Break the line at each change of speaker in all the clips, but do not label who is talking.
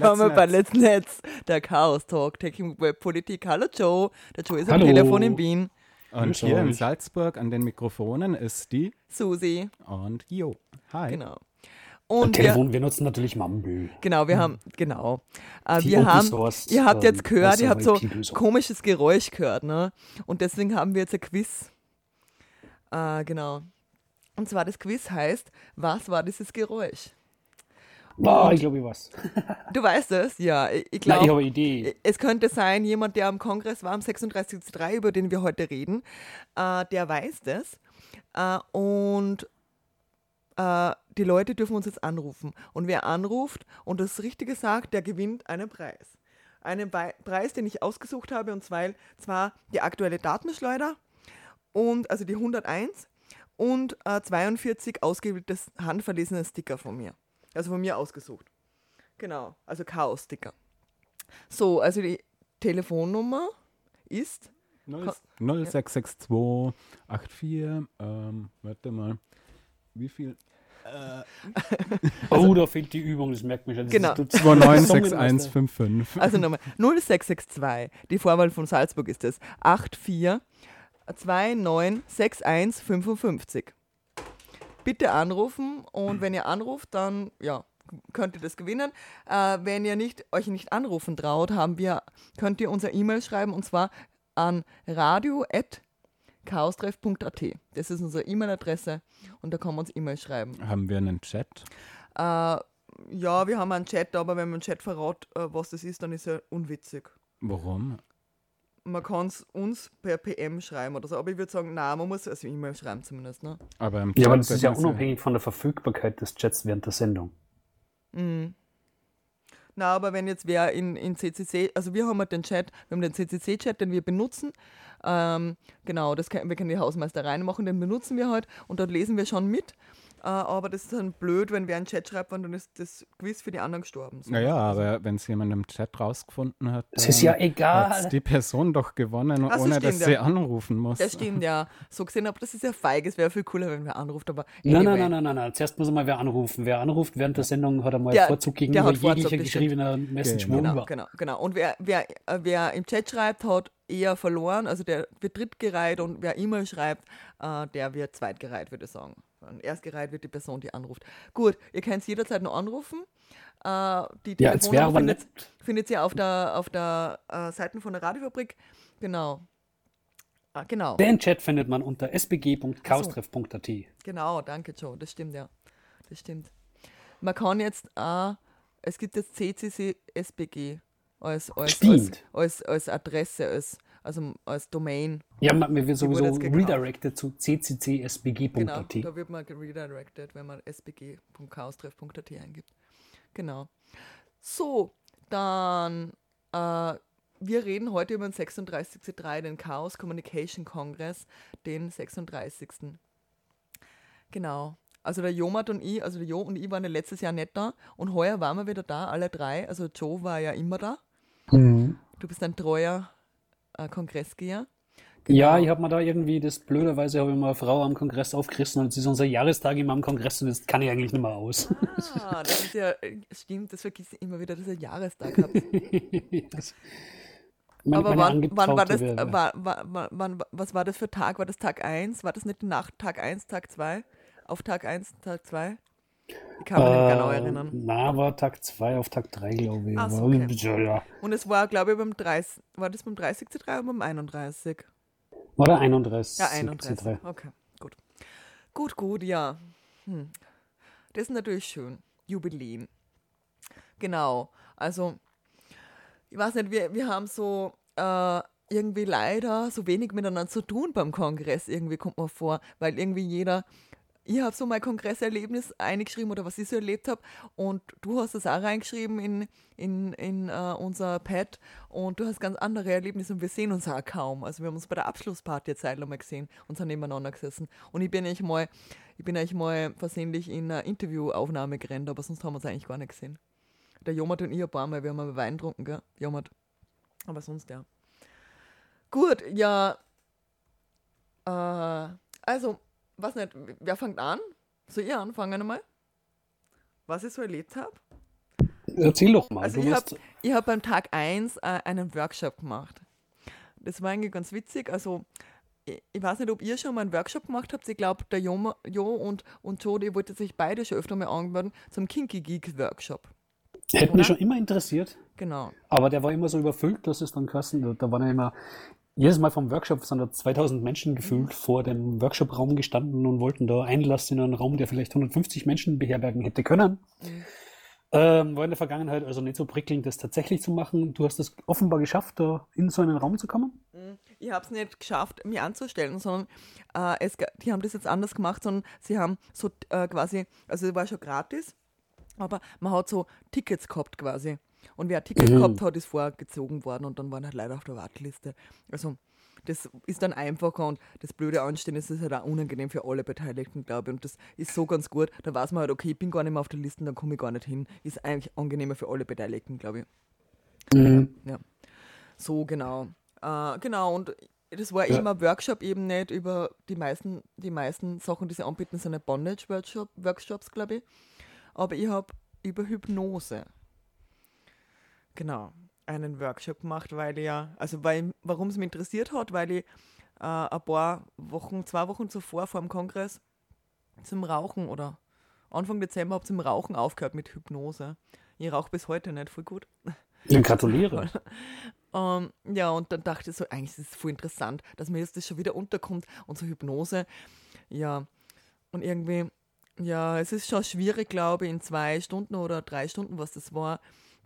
Willkommen bei Let's Netz, der Chaos Talk, Technik, Web, Politik. Hallo Joe. Der Joe ist am. Telefon in Wien.
Und hier in Salzburg an den Mikrofonen ist die
Susi,
und Jo. Hi.
genau. Und wir,
Telefon, wir nutzen natürlich Mumble.
genau, wir haben, genau. Äh,
Die
wir haben,
Source,
ihr habt
ähm,
jetzt gehört, ihr habt so komisches Geräusch gehört, ne? Und deswegen haben wir jetzt ein Quiz. Äh, genau. Und zwar das Quiz heißt, was war dieses Geräusch?
Ah, ich glaube, ich was.
Du weißt es? Ja, ich, glaube.
ich habe eine Idee.
Es könnte sein, jemand, der am Kongress war, am 36.3, über den wir heute reden, äh, der weiß das. Äh, und äh, die Leute dürfen uns jetzt anrufen. Und wer anruft und das Richtige sagt, der gewinnt einen Preis. Einen Bei Preis, den ich ausgesucht habe, und zwar, zwar die aktuelle Datenschleuder, und, also die 101, und äh, 42 ausgewählte handverlesene Sticker von mir. Also von mir ausgesucht. Genau, also Chaos-Sticker. So, also die Telefonnummer ist
0662 84, ähm, warte mal. Wie viel?
oh, da fehlt die Übung, das merkt man schon. Das
Genau.
ist- du- Gesungen aus der-
296155.
Also nochmal 0662. Die Vorwahl von Salzburg ist es 84 2961 55. Bitte anrufen und wenn ihr anruft, dann ja, könnt ihr das gewinnen. Äh, wenn ihr nicht, euch nicht anrufen traut, haben wir, könnt ihr unser E-Mail schreiben und zwar an radio.chaostreff.at. Das ist unsere E-Mail-Adresse und da kann man uns E-Mail schreiben.
Haben wir einen Chat?
Äh, ja, wir haben einen Chat, aber wenn man im Chat verrat, äh, was das ist, dann ist er unwitzig.
Warum?
Man kann es uns per PM schreiben oder so, aber ich würde sagen, nein, man muss es E-Mail schreiben zumindest. Ne?
Aber
Ja, aber das ist ja unabhängig von der Verfügbarkeit des Chats während der Sendung.
Na, aber wenn jetzt wer in, in CCC, also wir haben halt den Chat, wir haben den CCC-Chat, den wir benutzen. Ähm, genau, das können, wir können die Hausmeister reinmachen, den benutzen wir halt und dort lesen wir schon mit. Äh, aber das ist dann blöd, wenn wer einen Chat schreibt, und dann ist das Quiz für die anderen gestorben. So.
Naja, aber wenn es jemand im Chat rausgefunden hat,
Es ist ja
hat
egal.
die Person doch gewonnen,
Ach so,
ohne
stimmt,
dass
ja.
sie anrufen muss.
Das stimmt, ja. So gesehen, aber das ist ja feig. Es wäre viel cooler, wenn wer anruft, aber.
Nein,
anyway.
nein, nein, nein, nein, nein. Zuerst muss einmal wer anrufen. Wer anruft während der Sendung, hat einmal
Der-
Vorzug gegenüber
hat Vorzug,
jeglicher geschriebener Message
Genau.
Genau, genau, genau. Und wer, wer, äh, wer im Chat schreibt, hat eher verloren. Also der wird drittgereiht und wer E-Mail schreibt, äh, der wird zweitgereiht, würde ich sagen. Und erstgereiht wird die Person, die anruft. Gut, ihr könnt jederzeit noch anrufen. Äh, die
Ja,
Telefonnummer
aber
findet,
nicht.
findet ihr auf der, auf der äh, Seite von der Radiofabrik. Genau. Ah, genau.
Den Chat findet man unter sbg.chaostreff.at.
Genau, danke Joe, das stimmt ja. Das stimmt. Man kann jetzt, äh, es gibt jetzt CCC SBG als, als, als, als, als Adresse, als, also als Domain.
Ja, man, wir wird sowieso redirected zu
Genau,
cccSBG.at.
da wird man redirected, wenn man sbg.chaostreff.at eingibt. Genau. So, dann, äh, wir reden heute über den 36.3, den Chaos Communication Congress, den 36. Genau. Also der Jomat und ich, also der Jo und ich waren ja letztes Jahr nicht da und heuer waren wir wieder da, alle drei. Also Joe war ja immer da.
Mhm.
Du bist ein treuer äh, Kongressgeher.
Ja,
Genau.
ich habe mir da irgendwie das blöderweise habe ich mal eine Frau am Kongress aufgerissen und es ist unser Jahrestag immer am Kongress und das kann ich eigentlich nicht mehr aus.
Ah, das ist ja, äh, stimmt, das vergisst ich immer wieder, dass ihr Jahrestag habt.
Das- meine-
Aber wann, wann war das,
wäre-
äh, war, war, war, wann, was war das für Tag? War das Tag 1? War das nicht die Nacht Tag 1, Tag 2? Auf Tag 1, Tag 2? Ich kann mich nicht genau
Äh,
erinnern.
Na, war Tag 2 auf Tag 3, glaube ich.
Ach so, okay.
ja, ja.
Und es war, glaube ich, beim 30, war das beim 30 C3 oder beim 31?
War der 31.
Ja, 31.
C3.
Okay, gut. Gut, gut, ja. Hm. Das ist natürlich schön. Jubiläum. Genau. Also, ich weiß nicht, wir, wir haben so äh, irgendwie leider so wenig miteinander zu tun beim Kongress, irgendwie kommt mir vor, weil irgendwie jeder. Ich habe so mein Kongresserlebnis eingeschrieben oder was ich so erlebt habe und du hast das auch reingeschrieben in, in, in äh, unser Pad und du hast ganz andere Erlebnisse und wir sehen uns auch kaum. Also wir haben uns bei der Abschlussparty eine Zeit lang mal gesehen und sind nebeneinander gesessen. Und ich bin eigentlich mal, ich bin eigentlich mal versehentlich in eine Interviewaufnahme gerannt, aber sonst haben wir uns eigentlich gar nicht gesehen. Der Jomat und ich ein paar Mal, wir haben mal Wein getrunken, gell? Jomat. Aber sonst ja. Gut, ja. Äh, also, was nicht, wer fängt an? Soll ich anfangen einmal? Was ich so erlebt habe?
Erzähl doch mal.
Also ich habe hab beim Tag 1 äh, einen Workshop gemacht. Das war eigentlich ganz witzig. Also ich, ich weiß nicht, ob ihr schon mal einen Workshop gemacht habt. Ich glaube, der Jo, jo und, und die wollten sich beide schon öfter mal angemeldet zum Kinky Geek Workshop.
hätte mich schon immer interessiert,
Genau.
aber der war immer so überfüllt, dass es dann kosten. Da waren ja immer, jedes Mal vom Workshop sind da 2000 Menschen gefühlt vor dem Workshop-Raum gestanden und wollten da Einlass in einen Raum, der vielleicht 150 Menschen beherbergen hätte können.
Mhm.
Ähm, war in der Vergangenheit also nicht so prickelnd, das tatsächlich zu machen. Du hast es offenbar geschafft, da in so einen Raum zu kommen.
Ich habe es nicht geschafft, mich anzustellen, sondern äh, es, die haben das jetzt anders gemacht, sondern sie haben so äh, quasi, also es war schon gratis, aber man hat so Tickets gehabt quasi. Und wer ein Ticket
Mhm.
gehabt hat, ist vorgezogen worden und dann waren halt Leute auf der Warteliste. Also das ist dann einfacher und das blöde Anstehen ist halt auch unangenehm für alle Beteiligten, glaube ich. Und das ist so ganz gut. Da weiß man halt, okay, ich bin gar nicht mehr auf der Liste, dann komme ich gar nicht hin. Ist eigentlich angenehmer für alle Beteiligten, glaube ich. Ja. So genau. Äh, genau, und das war
Ja.
eben ein Workshop eben nicht über die meisten, die meisten Sachen, die sie anbieten, sind nicht Bondage-Workshop, Workshops, glaube ich. Aber ich habe über Hypnose genau einen Workshop gemacht, weil ich ja, also weil, warum es mich interessiert hat, weil ich äh, ein paar Wochen, zwei Wochen zuvor vor dem Kongress zum Rauchen oder Anfang Dezember habe zum Rauchen aufgehört mit Hypnose. Ich rauche bis heute nicht voll gut.
Ja, gratuliere.
Ähm, ja, und dann dachte ich so, eigentlich ist es voll interessant, dass mir jetzt das schon wieder unterkommt und so Hypnose. Ja, und irgendwie, ja, es ist schon schwierig, glaube ich, in zwei Stunden oder drei Stunden, was das war,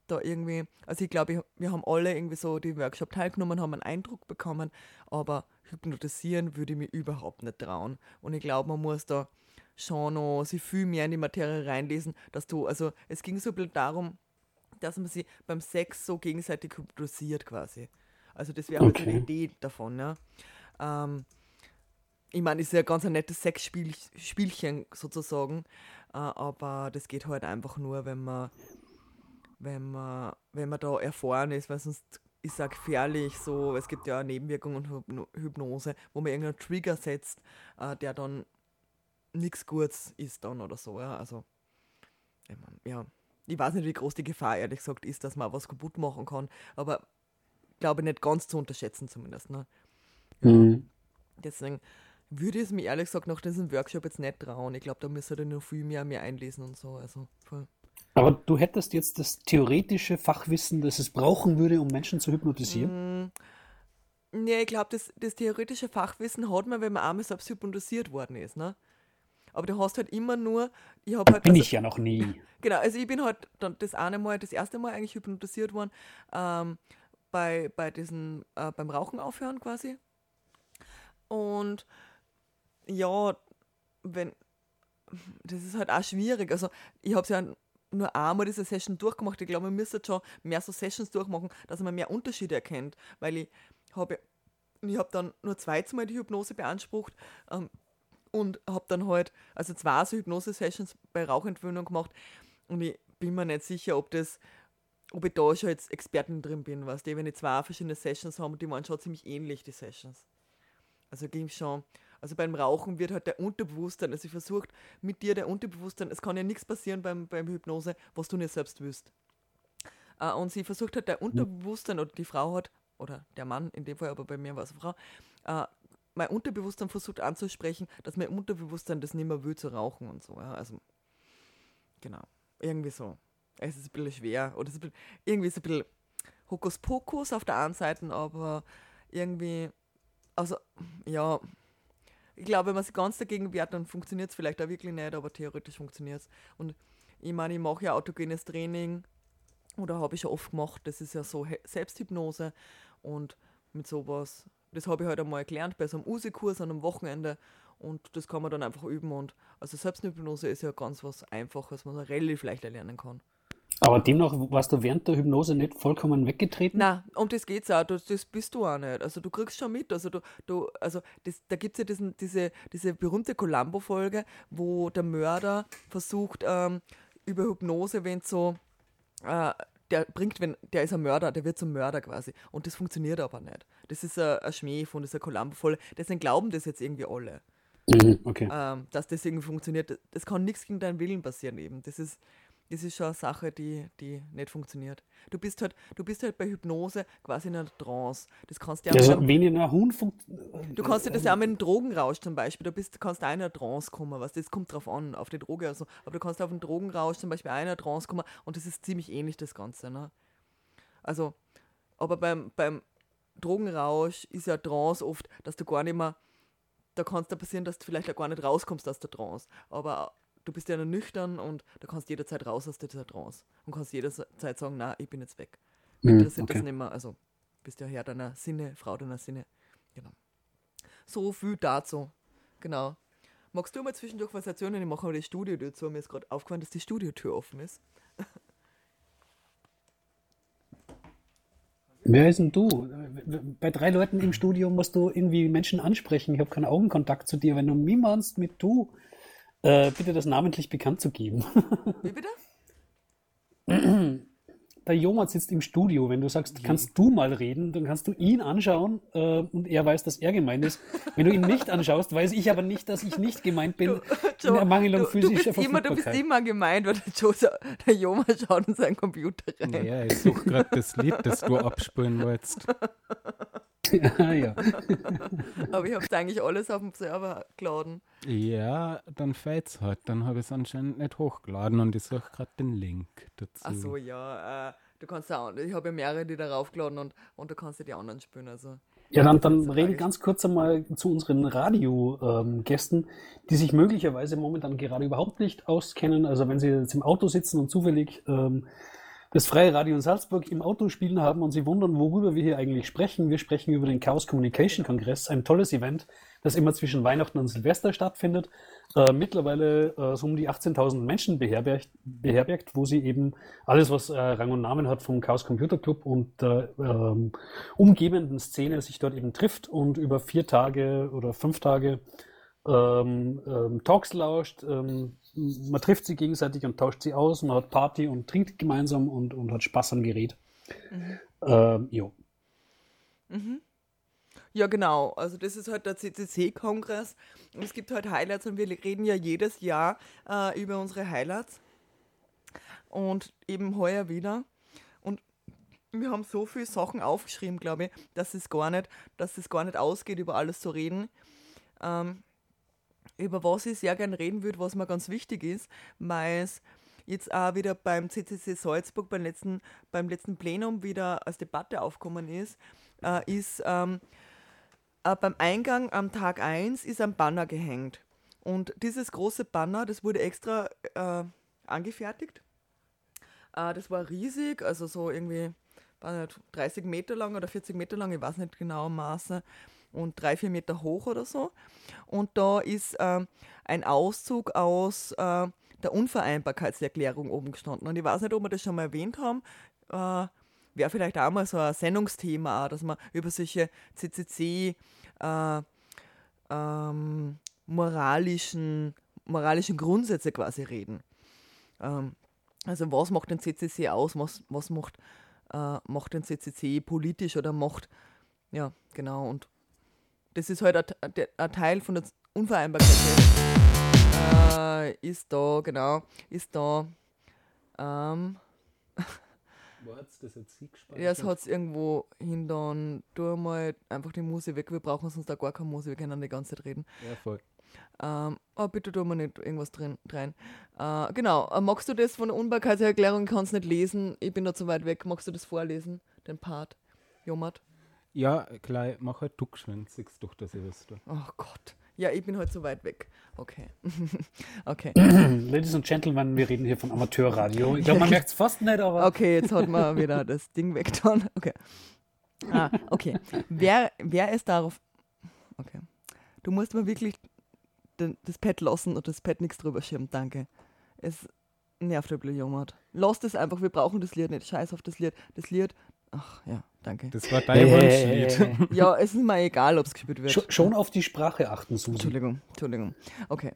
da irgendwie, also ich glaube, wir haben alle irgendwie so die Workshop teilgenommen, haben einen Eindruck bekommen, aber hypnotisieren würde ich mir überhaupt nicht trauen. Und ich glaube, man muss da schon noch sich viel mehr in die Materie reinlesen, dass du, also es ging so ein bisschen darum, dass man sich beim Sex so gegenseitig hypnotisiert quasi. Also das wäre halt so
Okay.
die Idee davon, ja. Ähm, ich meine, ist ja ganz ein nettes Sexspielchen sozusagen, äh, aber das geht halt einfach nur, wenn man, wenn man, wenn man da erfahren ist, weil sonst ist es auch gefährlich, so, es gibt ja Nebenwirkungen und Hypno- Hypnose, wo man irgendeinen Trigger setzt, äh, der dann nichts Gutes ist dann oder so, ja, also, ich mein, ja, ich weiß nicht, wie groß die Gefahr ehrlich gesagt ist, dass man was kaputt machen kann, aber glaube nicht ganz zu unterschätzen zumindest, ne.
Mhm.
Deswegen würde ich es mir ehrlich gesagt nach diesem Workshop jetzt nicht trauen. Ich glaube, da müsste ich noch viel mehr mehr einlesen und so. Also voll.
Aber du hättest jetzt das theoretische Fachwissen, das es brauchen würde, um Menschen zu hypnotisieren.
Nee, ich glaube, das, das theoretische Fachwissen hat man, wenn man einmal selbst hypnotisiert worden ist, ne? Aber du hast halt immer nur, ich habe halt.
Bin
also-
ich ja noch nie.
Genau, also ich bin halt dann das eine Mal, das erste Mal eigentlich hypnotisiert worden, ähm, bei, bei diesen, äh, beim Rauchen aufhören quasi. Und ja, wenn, das ist halt auch schwierig. Also ich habe es ja nur einmal diese Session durchgemacht. Ich glaube, man müsste schon mehr so Sessions durchmachen, dass man mehr Unterschiede erkennt, weil ich habe ich habe dann nur zweimal die Hypnose beansprucht ähm, und habe dann halt, also zwei so Hypnose-Sessions bei Rauchentwöhnung gemacht und ich bin mir nicht sicher, ob das, ob ich da schon jetzt Experten drin bin, weißt du, wenn ich zwei verschiedene Sessions habe die waren schon ziemlich ähnlich, die Sessions. Also ging schon, also beim Rauchen wird halt der Unterbewusstsein, also ich versucht mit dir der Unterbewusstsein, es kann ja nichts passieren beim, beim Hypnose, was du nicht selbst willst. Äh, und sie versucht halt der Unterbewusstsein, oder die Frau hat, oder der Mann in dem Fall, aber bei mir war es eine Frau, äh, mein Unterbewusstsein versucht anzusprechen, dass mein Unterbewusstsein das nicht mehr will zu rauchen und so. Ja. Also genau. Irgendwie so. Es ist ein bisschen schwer. Oder es ist bisschen, irgendwie so ein bisschen Hokuspokus auf der einen Seite, aber irgendwie, also, ja, ich glaube, wenn man sich ganz dagegen wehrt, dann funktioniert es vielleicht auch wirklich nicht, aber theoretisch funktioniert es. Und ich meine, ich mache ja autogenes Training oder habe ich schon oft gemacht, das ist ja so Selbsthypnose und mit sowas, das habe ich halt einmal gelernt bei so einem USI-Kurs an einem Wochenende und das kann man dann einfach üben und also Selbsthypnose ist ja ganz was Einfaches, was man relativ leicht erlernen kann.
Aber demnach warst du während der Hypnose nicht vollkommen weggetreten?
Na, um das geht's auch, das, das bist du auch nicht. Also du kriegst schon mit, also du, du also das, da gibt es ja diesen, diese, diese berühmte Columbo-Folge, wo der Mörder versucht, ähm, über Hypnose, wenn so, äh, der bringt, wenn, der ist ein Mörder, der wird zum Mörder quasi. Und das funktioniert aber nicht. Das ist ein, ein Schmäh von dieser Columbo-Folge. Deswegen glauben das jetzt irgendwie alle,
Mhm, okay.
ähm, dass das irgendwie funktioniert. Das kann nichts gegen deinen Willen passieren eben. Das ist, das ist schon eine Sache, die, die nicht funktioniert. Du bist halt, du bist halt bei Hypnose quasi in einer Trance. Das kannst du ja
Also,
auch-
wenn in einer Huhn
Du kannst dir das ja auch mit einem Drogenrausch zum Beispiel, du bist, kannst auch in eine Trance kommen, was das kommt drauf an, auf die Droge also, aber du kannst auf einen Drogenrausch zum Beispiel auch in eine Trance kommen und das ist ziemlich ähnlich das Ganze, ne? Also, aber beim, beim Drogenrausch ist ja Trance oft, dass du gar nicht mehr, da kann es da passieren, dass du vielleicht auch gar nicht rauskommst aus der Trance, aber du bist ja noch nüchtern und da kannst jederzeit raus aus dieser Trance und kannst jederzeit sagen, na, ich bin jetzt weg. Mich
Mhm,
interessiert
okay.
das nicht mehr, also bist ja Herr deiner Sinne, Frau deiner Sinne, genau. So viel dazu. Genau. Magst du mal zwischendurch was erzählen? Ich mache mal die Studiotür zu. Mir ist gerade aufgefallen, dass die Studiotür offen ist.
wer ist denn du? Bei drei Leuten im Studio musst du irgendwie Menschen ansprechen. Ich habe keinen Augenkontakt zu dir. Wenn du mich meinst mit du, äh, bitte das namentlich bekannt zu geben.
Wie bitte?
Der Jomat sitzt im Studio. Wenn du sagst, kannst du mal reden, dann kannst du ihn anschauen äh, und er weiß, dass er gemeint ist. Wenn du ihn nicht anschaust, weiß ich aber nicht, dass ich nicht gemeint bin in Ermangelung
du, du,
physischer
bist immer, du bist immer gemeint, weil der, Joe, der Joma schaut in seinen Computer rein.
Naja, ich suche gerade das Lied, das du abspielen wolltest.
ja, ja.
Aber ich habe es eigentlich alles auf dem Server geladen.
Ja, dann fällt's halt. Dann habe ich es anscheinend nicht hochgeladen und ich suche gerade den Link dazu.
Ach so, ja. Äh, du kannst auch, ich habe ja mehrere, die darauf geladen und, und du kannst ja die anderen spielen. Also.
Ja, dann, dann rede ganz kurz einmal zu unseren Radiogästen, die sich möglicherweise momentan gerade überhaupt nicht auskennen. Also wenn sie jetzt im Auto sitzen und zufällig ähm, das Freie Radio in Salzburg im Auto spielen haben und sie wundern, worüber wir hier eigentlich sprechen. Wir sprechen über den Chaos Communication Kongress, ein tolles Event, das immer zwischen Weihnachten und Silvester stattfindet. Äh, mittlerweile äh, so um die 18.000 Menschen beherbergt, beherbergt, wo sie eben alles, was äh, Rang und Namen hat vom Chaos Computer Club und der ähm, umgebenden Szene sich dort eben trifft und über vier Tage oder fünf Tage ähm, ähm, Talks lauscht. Ähm, man trifft sie gegenseitig und tauscht sie aus. Man hat Party und trinkt gemeinsam und, und hat Spaß am Gerät. Ähm, jo.
Ja, genau. Also das ist halt der CCC-Kongress. Und es gibt halt Highlights und wir reden ja jedes Jahr äh, über unsere Highlights. Und eben heuer wieder. Und wir haben so viele Sachen aufgeschrieben, glaube ich, dass es gar nicht, dass es gar nicht ausgeht, über alles zu reden. Ähm, über was ich sehr gern reden würde, was mir ganz wichtig ist, weil es jetzt auch wieder beim CCC Salzburg beim letzten, beim letzten Plenum wieder als Debatte aufgekommen ist, äh, ist ähm, äh, beim Eingang am Tag 1 ist ein Banner gehängt. Und dieses große Banner, das wurde extra äh, angefertigt. Äh, das war riesig, also so irgendwie weiß nicht, 30 Meter lang oder 40 Meter lang, ich weiß nicht genau Maße, und drei, vier Meter hoch oder so. Und da ist ähm, ein Auszug aus äh, der Unvereinbarkeitserklärung oben gestanden. Und ich weiß nicht, ob wir das schon mal erwähnt haben. Äh, Wäre vielleicht auch mal so ein Sendungsthema, dass man über solche CCC äh, ähm, moralischen, moralischen Grundsätze quasi reden. Ähm, also was macht den CCC aus? Was, was macht, äh, macht den CCC politisch oder macht, ja, genau. Und das ist halt ein, Te- ein Teil von der Unvereinbarkeit. Äh, ist da, genau, ist da. Ähm,
Wo hat's das jetzt hingespeichert?
ja, es hat es irgendwo hin, dann tu mal einfach die Musik weg. Wir brauchen sonst da gar keine Musik, wir können die ganze Zeit reden.
Ja, voll.
Ähm, oh, bitte tu mir nicht irgendwas drin rein. Äh, genau, äh, magst du das von der Unbarkeitserklärung? Ich kann es nicht lesen. Ich bin da zu weit weg. Magst du das vorlesen, den Part? Jomat?
Ja, gleich, mach halt du geschwind, siehst doch, dass ich das tue.
Oh Gott. Ja, ich bin halt zu weit weg. Okay. okay.
Ladies and Gentlemen, wir reden hier von Amateurradio. Ich glaube, man merkt es fast nicht, aber.
Okay, jetzt hat man wieder das Ding weggetan. Okay. Ah, okay. Wer, wer ist darauf. Okay. Du musst mir wirklich den, das Pad lassen und das Pad nichts drüber schirmen. Danke. Es nervt ein bisschen, Jomat. Lass das einfach, wir brauchen das Lied nicht. Scheiß auf das Lied. Das Lied. Ach ja, danke.
Das war dein Wunschlied.
Ja, es ist mir egal, ob es gespielt wird.
Sch- Schon auf die Sprache achten, Susi.
Entschuldigung, Entschuldigung. Okay.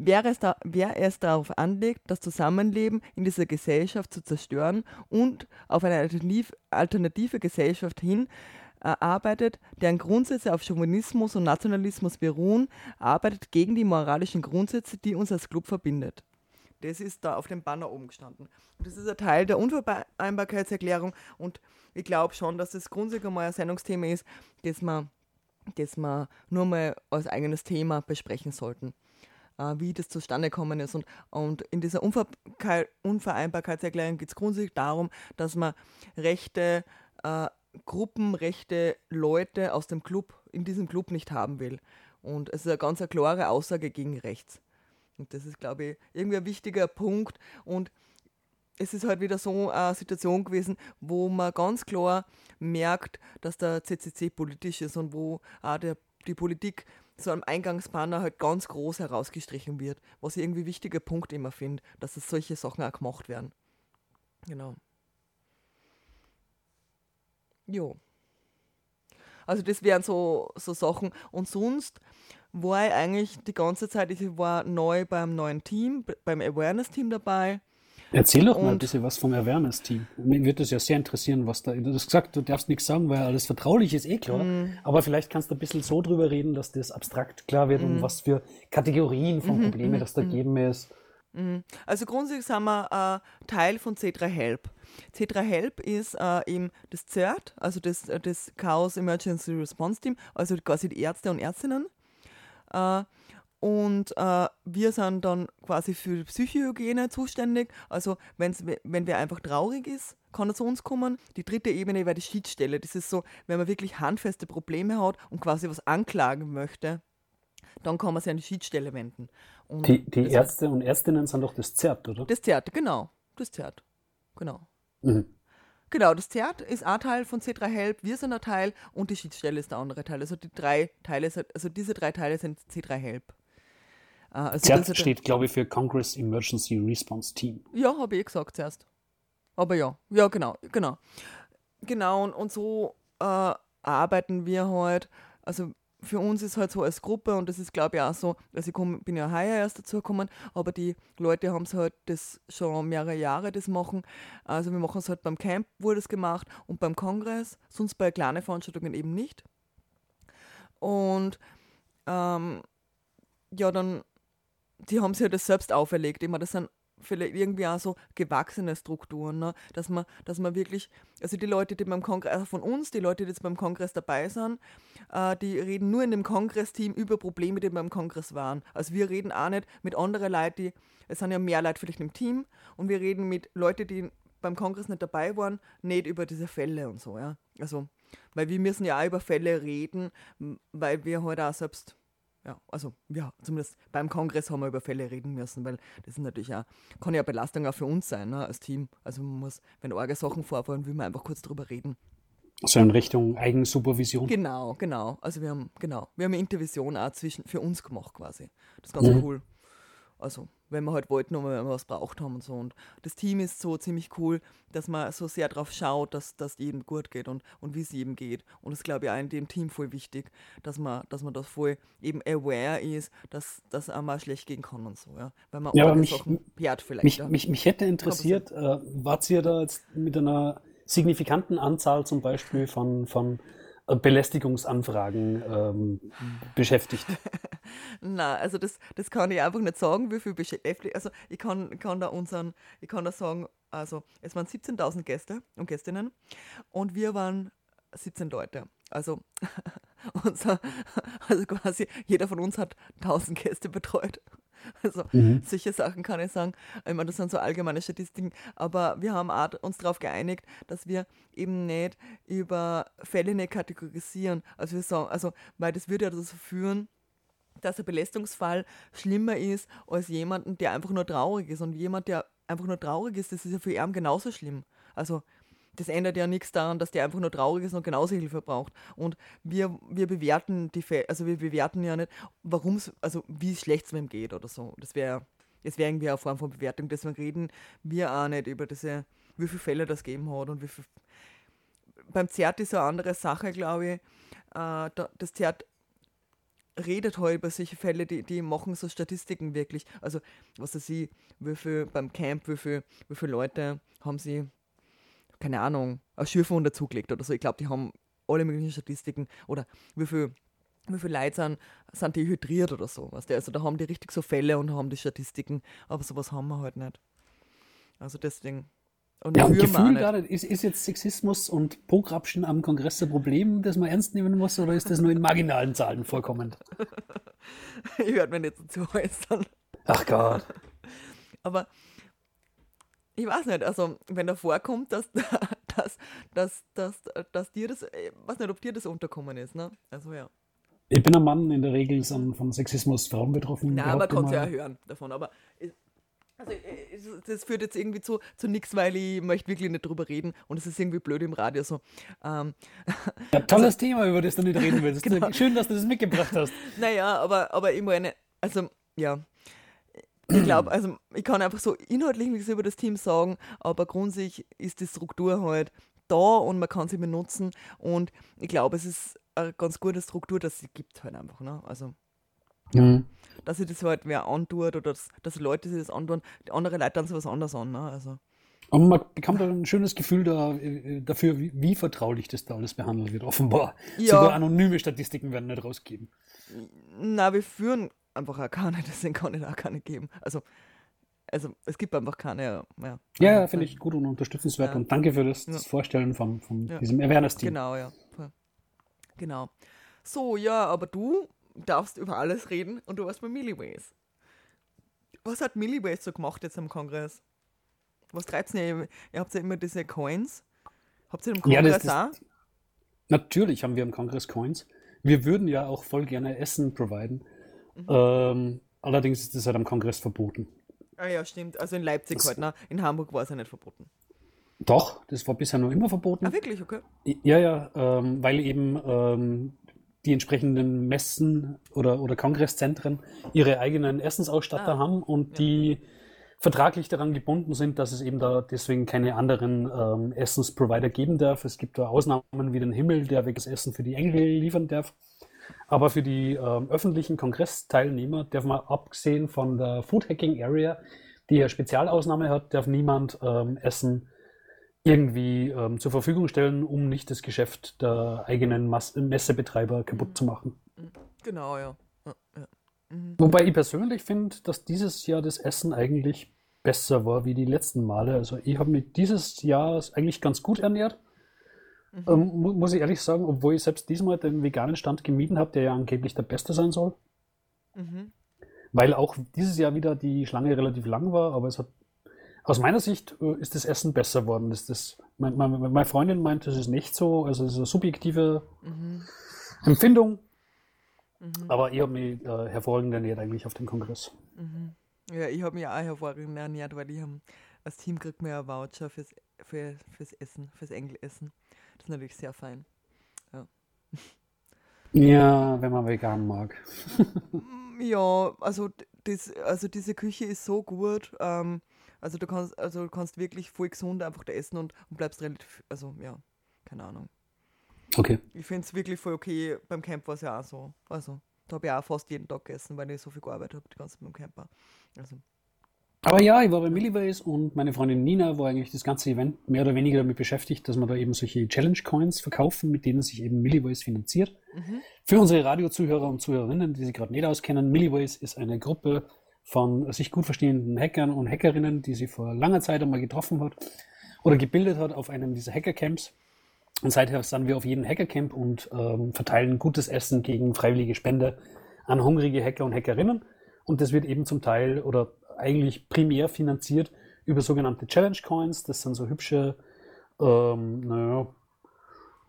Wer es, da, wer es darauf anlegt, das Zusammenleben in dieser Gesellschaft zu zerstören und auf eine alternativ, alternative Gesellschaft hin äh, arbeitet, deren Grundsätze auf Chauvinismus und Nationalismus beruhen, arbeitet gegen die moralischen Grundsätze, die uns als Club verbindet. Das ist da auf dem Banner oben gestanden. Und das ist ein Teil der Unvereinbarkeitserklärung und ich glaube schon, dass das grundsätzlich mal ein Sendungsthema ist, das wir, das wir nur mal als eigenes Thema besprechen sollten äh, wie das zustande gekommen ist. Und, und in dieser Unver Unvereinbarkeitserklärung geht es grundsätzlich darum, dass man rechte äh, Gruppen, rechte Leute aus dem Club, in diesem Club nicht haben will. Und es ist eine ganz eine klare Aussage gegen rechts. Und das ist, glaube ich, irgendwie ein wichtiger Punkt. Und es ist halt wieder so eine Situation gewesen, wo man ganz klar merkt, dass der CCC politisch ist und wo auch der, die Politik so am Eingangsbanner halt ganz groß herausgestrichen wird, was ich irgendwie wichtiger Punkt immer finde, dass es solche Sachen auch gemacht werden. Genau. Jo. Also das wären so, so Sachen. Und sonst war ich eigentlich die ganze Zeit, ich war neu beim neuen Team, beim Awareness-Team dabei.
Erzähl doch mal ein
Und-
bisschen was vom Awareness-Team. Mir wird das ja sehr interessieren, was da. Du hast gesagt, du darfst nichts sagen, weil alles vertraulich ist, eh klar.
Mhm.
Aber vielleicht kannst du ein bisschen so drüber reden, dass das abstrakt klar wird,
Mhm.
um was für Kategorien von Problemen das da geben ist.
Also grundsätzlich sind wir äh, Teil von C3 Help. C3 Help ist äh, eben das CERT, also das, äh, das Chaos Emergency Response Team, also quasi die Ärzte und Ärztinnen. Äh, und äh, wir sind dann quasi für die Psychohygiene zuständig. Also wenn's, wenn wer einfach traurig ist, kann er zu uns kommen. Die dritte Ebene wäre die Schiedsstelle. Das ist so, wenn man wirklich handfeste Probleme hat und quasi was anklagen möchte, dann kann man sich an die Schiedsstelle wenden. Und
Die, die Ärzte und Ärztinnen sind doch das ZERT, oder?
das Zert, genau. Das Zert. Genau.
Mhm.
Genau, das Zert ist ein Teil von C3 Help, wir sind ein Teil und die Schiedsstelle ist der andere Teil. Also die drei Teile, also diese drei Teile sind C3 Help. Äh, Also das
ZERT steht, glaube ich, für Congress Emergency Response Team.
Ja, habe ich eh gesagt zuerst. Aber ja, ja, genau, genau. Genau, und, und so äh, arbeiten wir halt. Also für uns ist halt so als Gruppe und das ist glaube ich auch so, also ich komm, bin ja heuer erst dazu gekommen, aber die Leute haben es halt das schon mehrere Jahre das machen. Also wir machen es halt beim Camp wurde das gemacht und beim Kongress, sonst bei kleinen Veranstaltungen eben nicht. Und ähm, ja, dann, die haben sich ja das selbst auferlegt. Ich meine, das sind vielleicht irgendwie auch so gewachsene Strukturen, ne? dass man, dass man wirklich, also die Leute, die beim Kongress, also von uns, die Leute, die jetzt beim Kongress dabei sind, äh, die reden nur in dem Kongressteam über Probleme, die beim Kongress waren. Also wir reden auch nicht mit anderen Leuten, die, es sind ja mehr Leute vielleicht im Team und wir reden mit Leuten, die beim Kongress nicht dabei waren, nicht über diese Fälle und so, ja. Also, weil wir müssen ja auch über Fälle reden, weil wir halt auch selbst ja, also ja, zumindest beim Kongress haben wir über Fälle reden müssen, weil das ist natürlich auch, kann ja Belastung auch für uns sein, ne, als Team. Also man muss, wenn arge Sachen vorfallen, will man einfach kurz drüber reden.
So in Richtung Eigensupervision.
Genau, genau. Also wir haben, genau, wir haben eine Intervision auch zwischen, für uns gemacht quasi. Das ist ganz cool. Also, wenn wir halt wollten und wenn wir was braucht haben und so. Und das Team ist so ziemlich cool, dass man so sehr darauf schaut, dass das jedem gut geht und, und wie es jedem geht. Und das glaube ich auch in dem Team voll wichtig, dass man, dass man das voll eben aware ist, dass das einmal schlecht gehen kann und so, ja. Weil man
Ja, aber mich-
hört vielleicht.
Mich,
ja.
mich, mich hätte interessiert, äh, wart ihr da jetzt mit einer signifikanten Anzahl zum Beispiel von, von Belästigungsanfragen ähm, beschäftigt?
Na, also das, das kann ich einfach nicht sagen, wie viel beschäftigt. Also ich kann, kann da unseren, ich kann da sagen, also es waren 17.000 Gäste und Gästinnen und wir waren 17 Leute. Also unser, also quasi jeder von uns hat 1000 Gäste betreut. Also
Mhm.
solche Sachen kann ich sagen. Ich meine, das sind so allgemeine Statistiken, aber wir haben auch uns darauf geeinigt, dass wir eben nicht über Fälle nicht kategorisieren. Also wir sagen, also, weil das würde ja dazu führen, dass ein Belästigungsfall schlimmer ist als jemanden, der einfach nur traurig ist. Und jemand, der einfach nur traurig ist, das ist ja für ihn genauso schlimm. Also das ändert ja nichts daran, dass der einfach nur traurig ist und genauso Hilfe braucht. Und wir, wir bewerten die Fälle, also wir bewerten ja nicht, warum es, also wie schlecht es ihm geht oder so. Das wäre das wäre irgendwie eine Form von Bewertung. Deswegen reden wir auch nicht über diese, wie viele Fälle das gegeben hat und wie viel. Beim Zert ist eine andere Sache, glaube ich. Äh, da, das Zert redet halt über solche Fälle, die, die machen so Statistiken wirklich. Also, was weiß ich, wie viel beim Camp, wie viel, wie viele Leute haben sie, keine Ahnung, eine Schürfwunde dazugelegt oder so. Ich glaube, die haben alle möglichen Statistiken. Oder wie viel, wie viele Leute sind, sind dehydriert oder so. Weißt du? Also, da haben die richtig so Fälle und haben die Statistiken. Aber sowas haben wir halt nicht. Also, deswegen. Und
Ja, und Gefühl gerade, ist, ist jetzt Sexismus und Pograpschen am Kongress ein Problem, das man ernst nehmen muss, oder ist das nur in marginalen Zahlen vorkommend?
Ich werde mir nicht dazu äußern.
Ach Gott.
Aber ich weiß nicht, also wenn da vorkommt, dass, dass, dass, dass, dass dir das, ich weiß nicht, ob dir das unterkommen ist, ne? Also ja.
Ich bin ein Mann, in der Regel sind von Sexismus Frauen betroffen.
Na, man
behaupte
kann es ja hören davon, aber ich- also, ich- das führt jetzt irgendwie zu, zu nichts, weil ich möchte wirklich nicht drüber reden und es ist irgendwie blöd im Radio so. Ähm,
Ja, tolles Thema, über das du nicht reden willst.
Genau.
Schön, dass du das mitgebracht hast.
Naja, aber, aber ich meine, also, ja. Ich glaube, also ich kann einfach so inhaltlich nichts über das Team sagen, aber grundsätzlich ist die Struktur halt da und man kann sie benutzen und ich glaube, es ist eine ganz gute Struktur, dass sie gibt halt einfach, ne? Also,
Mhm.
dass sich das halt wer antut oder dass, dass Leute sich das antun, die andere Leute dann sich was anderes an, ne? Also,
Und man bekommt ein schönes Gefühl da, äh, dafür, wie, wie vertraulich das da alles behandelt wird, offenbar.
Ja.
Sogar anonyme Statistiken werden nicht rausgegeben.
na, wir führen einfach auch keine, deswegen kann ich auch keine geben. Also, also es gibt einfach keine, ja.
Ja,
Also,
finde ich gut und unterstützenswert.
Ja.
Und danke für das, das. Vorstellen von, von diesem Awareness-Team.
Genau, ja. Genau. So, ja, aber du darfst über alles reden und du warst bei Milliways. Was hat Milliways so gemacht jetzt am Kongress? Was treibt's denn? Ihr, ihr habt ja immer diese Coins. Habt ihr im
Ja,
Kongress
das-
auch?
das- Natürlich haben wir im Kongress Coins. Wir würden ja auch voll gerne Essen providen.
Mhm.
Ähm, allerdings ist das halt am Kongress verboten.
Ah ja, stimmt. Also in Leipzig
Das-
halt, ne? In Hamburg war es ja nicht verboten.
Doch, das war bisher noch immer verboten.
Ah, wirklich? Okay.
Ja, ja, ähm, weil eben ähm, die entsprechenden Messen oder, oder Kongresszentren ihre eigenen Essensausstatter
Ah,
haben und
ja.
die vertraglich daran gebunden sind, dass es eben da deswegen keine anderen ähm, Essensprovider geben darf. Es gibt da Ausnahmen wie den Himmel, der veganes Essen für die Engel liefern darf. Aber für die ähm, öffentlichen Kongressteilnehmer darf man abgesehen von der Food Hacking Area, die ja Spezialausnahme hat, darf niemand ähm, Essen irgendwie ähm, zur Verfügung stellen, um nicht das Geschäft der eigenen Mas Messebetreiber kaputt zu machen.
Genau, ja. ja, ja. Mhm.
Wobei ich persönlich finde, dass dieses Jahr das Essen eigentlich besser war wie die letzten Male. Also ich habe mich dieses Jahr eigentlich ganz gut ernährt.
Mhm.
Ähm, mu muss ich ehrlich sagen, obwohl ich selbst diesmal den veganen Stand gemieden habe, der ja angeblich der beste sein soll.
Mhm.
Weil auch dieses Jahr wieder die Schlange relativ lang war, aber es hat aus meiner Sicht äh, ist das Essen besser worden. Das, das, mein, mein, meine Freundin meint, das ist nicht so, also es ist eine subjektive
Mhm.
Empfindung,
Mhm.
aber ich habe mich äh, hervorragend ernährt eigentlich auf dem Kongress.
Mhm. Ja, ich habe mich auch hervorragend ernährt, weil ich hab, als Team kriegt man ja Voucher fürs, für, fürs Essen, fürs Engelessen. Das ist natürlich sehr fein.
Ja, wenn man vegan mag.
Mm, Ja, also, das, also diese Küche ist so gut. Ähm, also du kannst, also du kannst wirklich voll gesund einfach da essen und, und bleibst relativ, also ja, keine Ahnung.
Okay.
Ich finde es wirklich voll okay. Beim Camp war es ja auch so. Also da habe ich auch fast jeden Tag gegessen, weil ich so viel gearbeitet habe, die ganze Zeit beim Camper. Also,
Aber ja, ich war bei Milliways und meine Freundin Nina war eigentlich das ganze Event mehr oder weniger damit beschäftigt, dass wir da eben solche Challenge Coins verkaufen, mit denen sich eben Milliways finanziert.
mhm.
Für unsere Radiozuhörer und Zuhörerinnen, die sich gerade nicht auskennen, Milliways ist eine Gruppe von sich gut verstehenden Hackern und Hackerinnen, die sie vor langer Zeit einmal getroffen hat oder gebildet hat auf einem dieser Hackercamps. Und seither sind wir auf jedem Hackercamp und ähm, verteilen gutes Essen gegen freiwillige Spende an hungrige Hacker und Hackerinnen. Und das wird eben zum Teil oder eigentlich primär finanziert über sogenannte Challenge Coins. Das sind so hübsche, ähm, naja,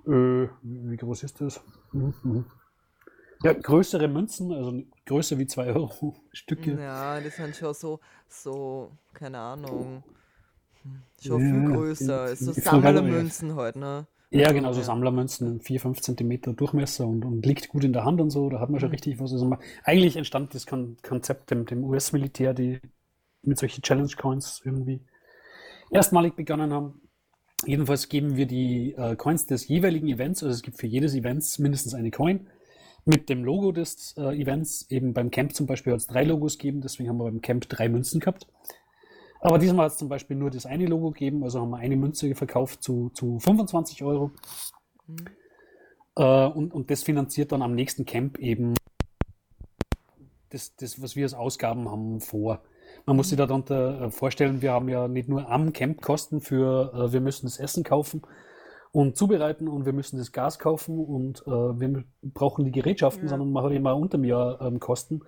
äh, wie groß ist das? Mhm. mhm. Ja, größere Münzen, also größer wie 2 Euro Stücke.
Ja, das sind schon so, so, keine Ahnung, hm, schon ja, viel größer. So Sammlermünzen halt, ne?
Ja, genau, so Sammlermünzen, 4, 5 Zentimeter Durchmesser und, und, liegt gut in der Hand und so, da hat man schon mhm. richtig was. Also eigentlich entstand das Kon Konzept dem, dem US-Militär, die mit solchen Challenge Coins irgendwie erstmalig begonnen haben. Jedenfalls geben wir die äh, Coins des jeweiligen Events, also es gibt für jedes Event mindestens eine Coin mit dem Logo des äh, Events. Eben beim Camp zum Beispiel hat es drei Logos gegeben, deswegen haben wir beim Camp drei Münzen gehabt. Aber diesmal hat es zum Beispiel nur das eine Logo gegeben, also haben wir eine Münze verkauft zu, zu 25 Euro. Mhm. Äh, und, und das finanziert dann am nächsten Camp eben das, das, was wir als Ausgaben haben, vor. Man muss sich darunter äh, vorstellen, wir haben ja nicht nur am Camp Kosten für, äh, wir müssen das Essen kaufen und zubereiten und wir müssen das Gas kaufen und äh, wir brauchen die Gerätschaften, ja. sondern man hat immer unter mir ähm, Kosten.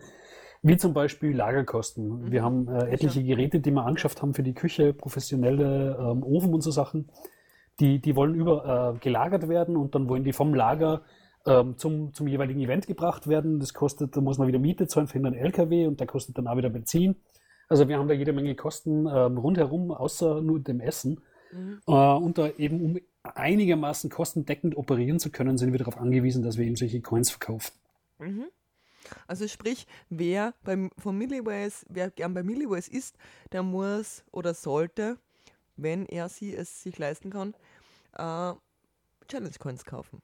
Wie zum Beispiel Lagerkosten. Mhm. Wir haben etliche Geräte, die wir angeschafft haben für die Küche, professionelle ähm, Ofen und so Sachen. Die, die wollen über gelagert werden und dann wollen die vom Lager ähm, zum, zum jeweiligen Event gebracht werden. Das kostet, da muss man wieder Miete zahlen für einen LKW und der kostet dann auch wieder Benzin. Also wir haben da jede Menge Kosten ähm, rundherum, außer nur dem Essen. Mhm. Äh, und da eben, um einigermaßen kostendeckend operieren zu können, sind wir darauf angewiesen, dass wir eben solche Coins verkaufen. Mhm.
Also sprich, wer beim, von Milliways, wer gern bei Milliways ist, der muss oder sollte, wenn er sie es sich leisten kann, äh, Challenge Coins kaufen.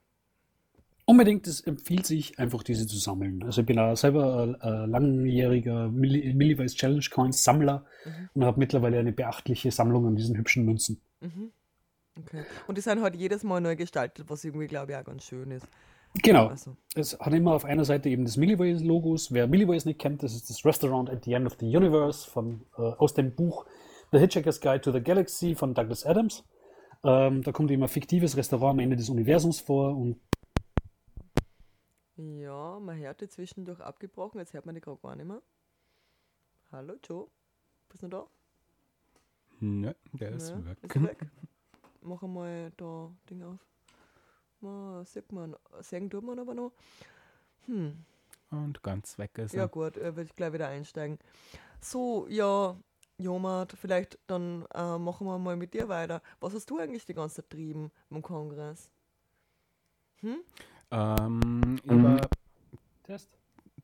Unbedingt, es empfiehlt sich einfach, diese zu sammeln. Also ich bin auch selber äh, langjähriger Milliways Challenge Coins Sammler mhm. und habe mittlerweile eine beachtliche Sammlung an diesen hübschen Münzen. Mhm.
Okay. Und die sind halt jedes Mal neu gestaltet, was irgendwie, glaube ich, auch ganz schön ist.
Genau. Also. Es hat immer auf einer Seite eben das Milliways-Logos. Wer Milliways nicht kennt, das ist das Restaurant at the End of the Universe von, äh, aus dem Buch The Hitchhiker's Guide to the Galaxy von Douglas Adams. Ähm, da kommt immer fiktives Restaurant am Ende des Universums vor und
ja, man hört die zwischendurch abgebrochen, jetzt hört man die gerade gar nicht mehr. Hallo Joe, bist du da?
Ne, der ist
ja,
weg.
Ist weg. Mach mal da Ding auf. Man, sieht man, sehen tut man aber noch. Hm.
Und ganz weg ist
er. Ja gut, will ich gleich wieder einsteigen. So, ja, Jomat, vielleicht dann äh, machen wir mal mit dir weiter. Was hast du eigentlich die ganze Zeit getrieben im Kongress?
Hm? Ähm, über mhm.
Test.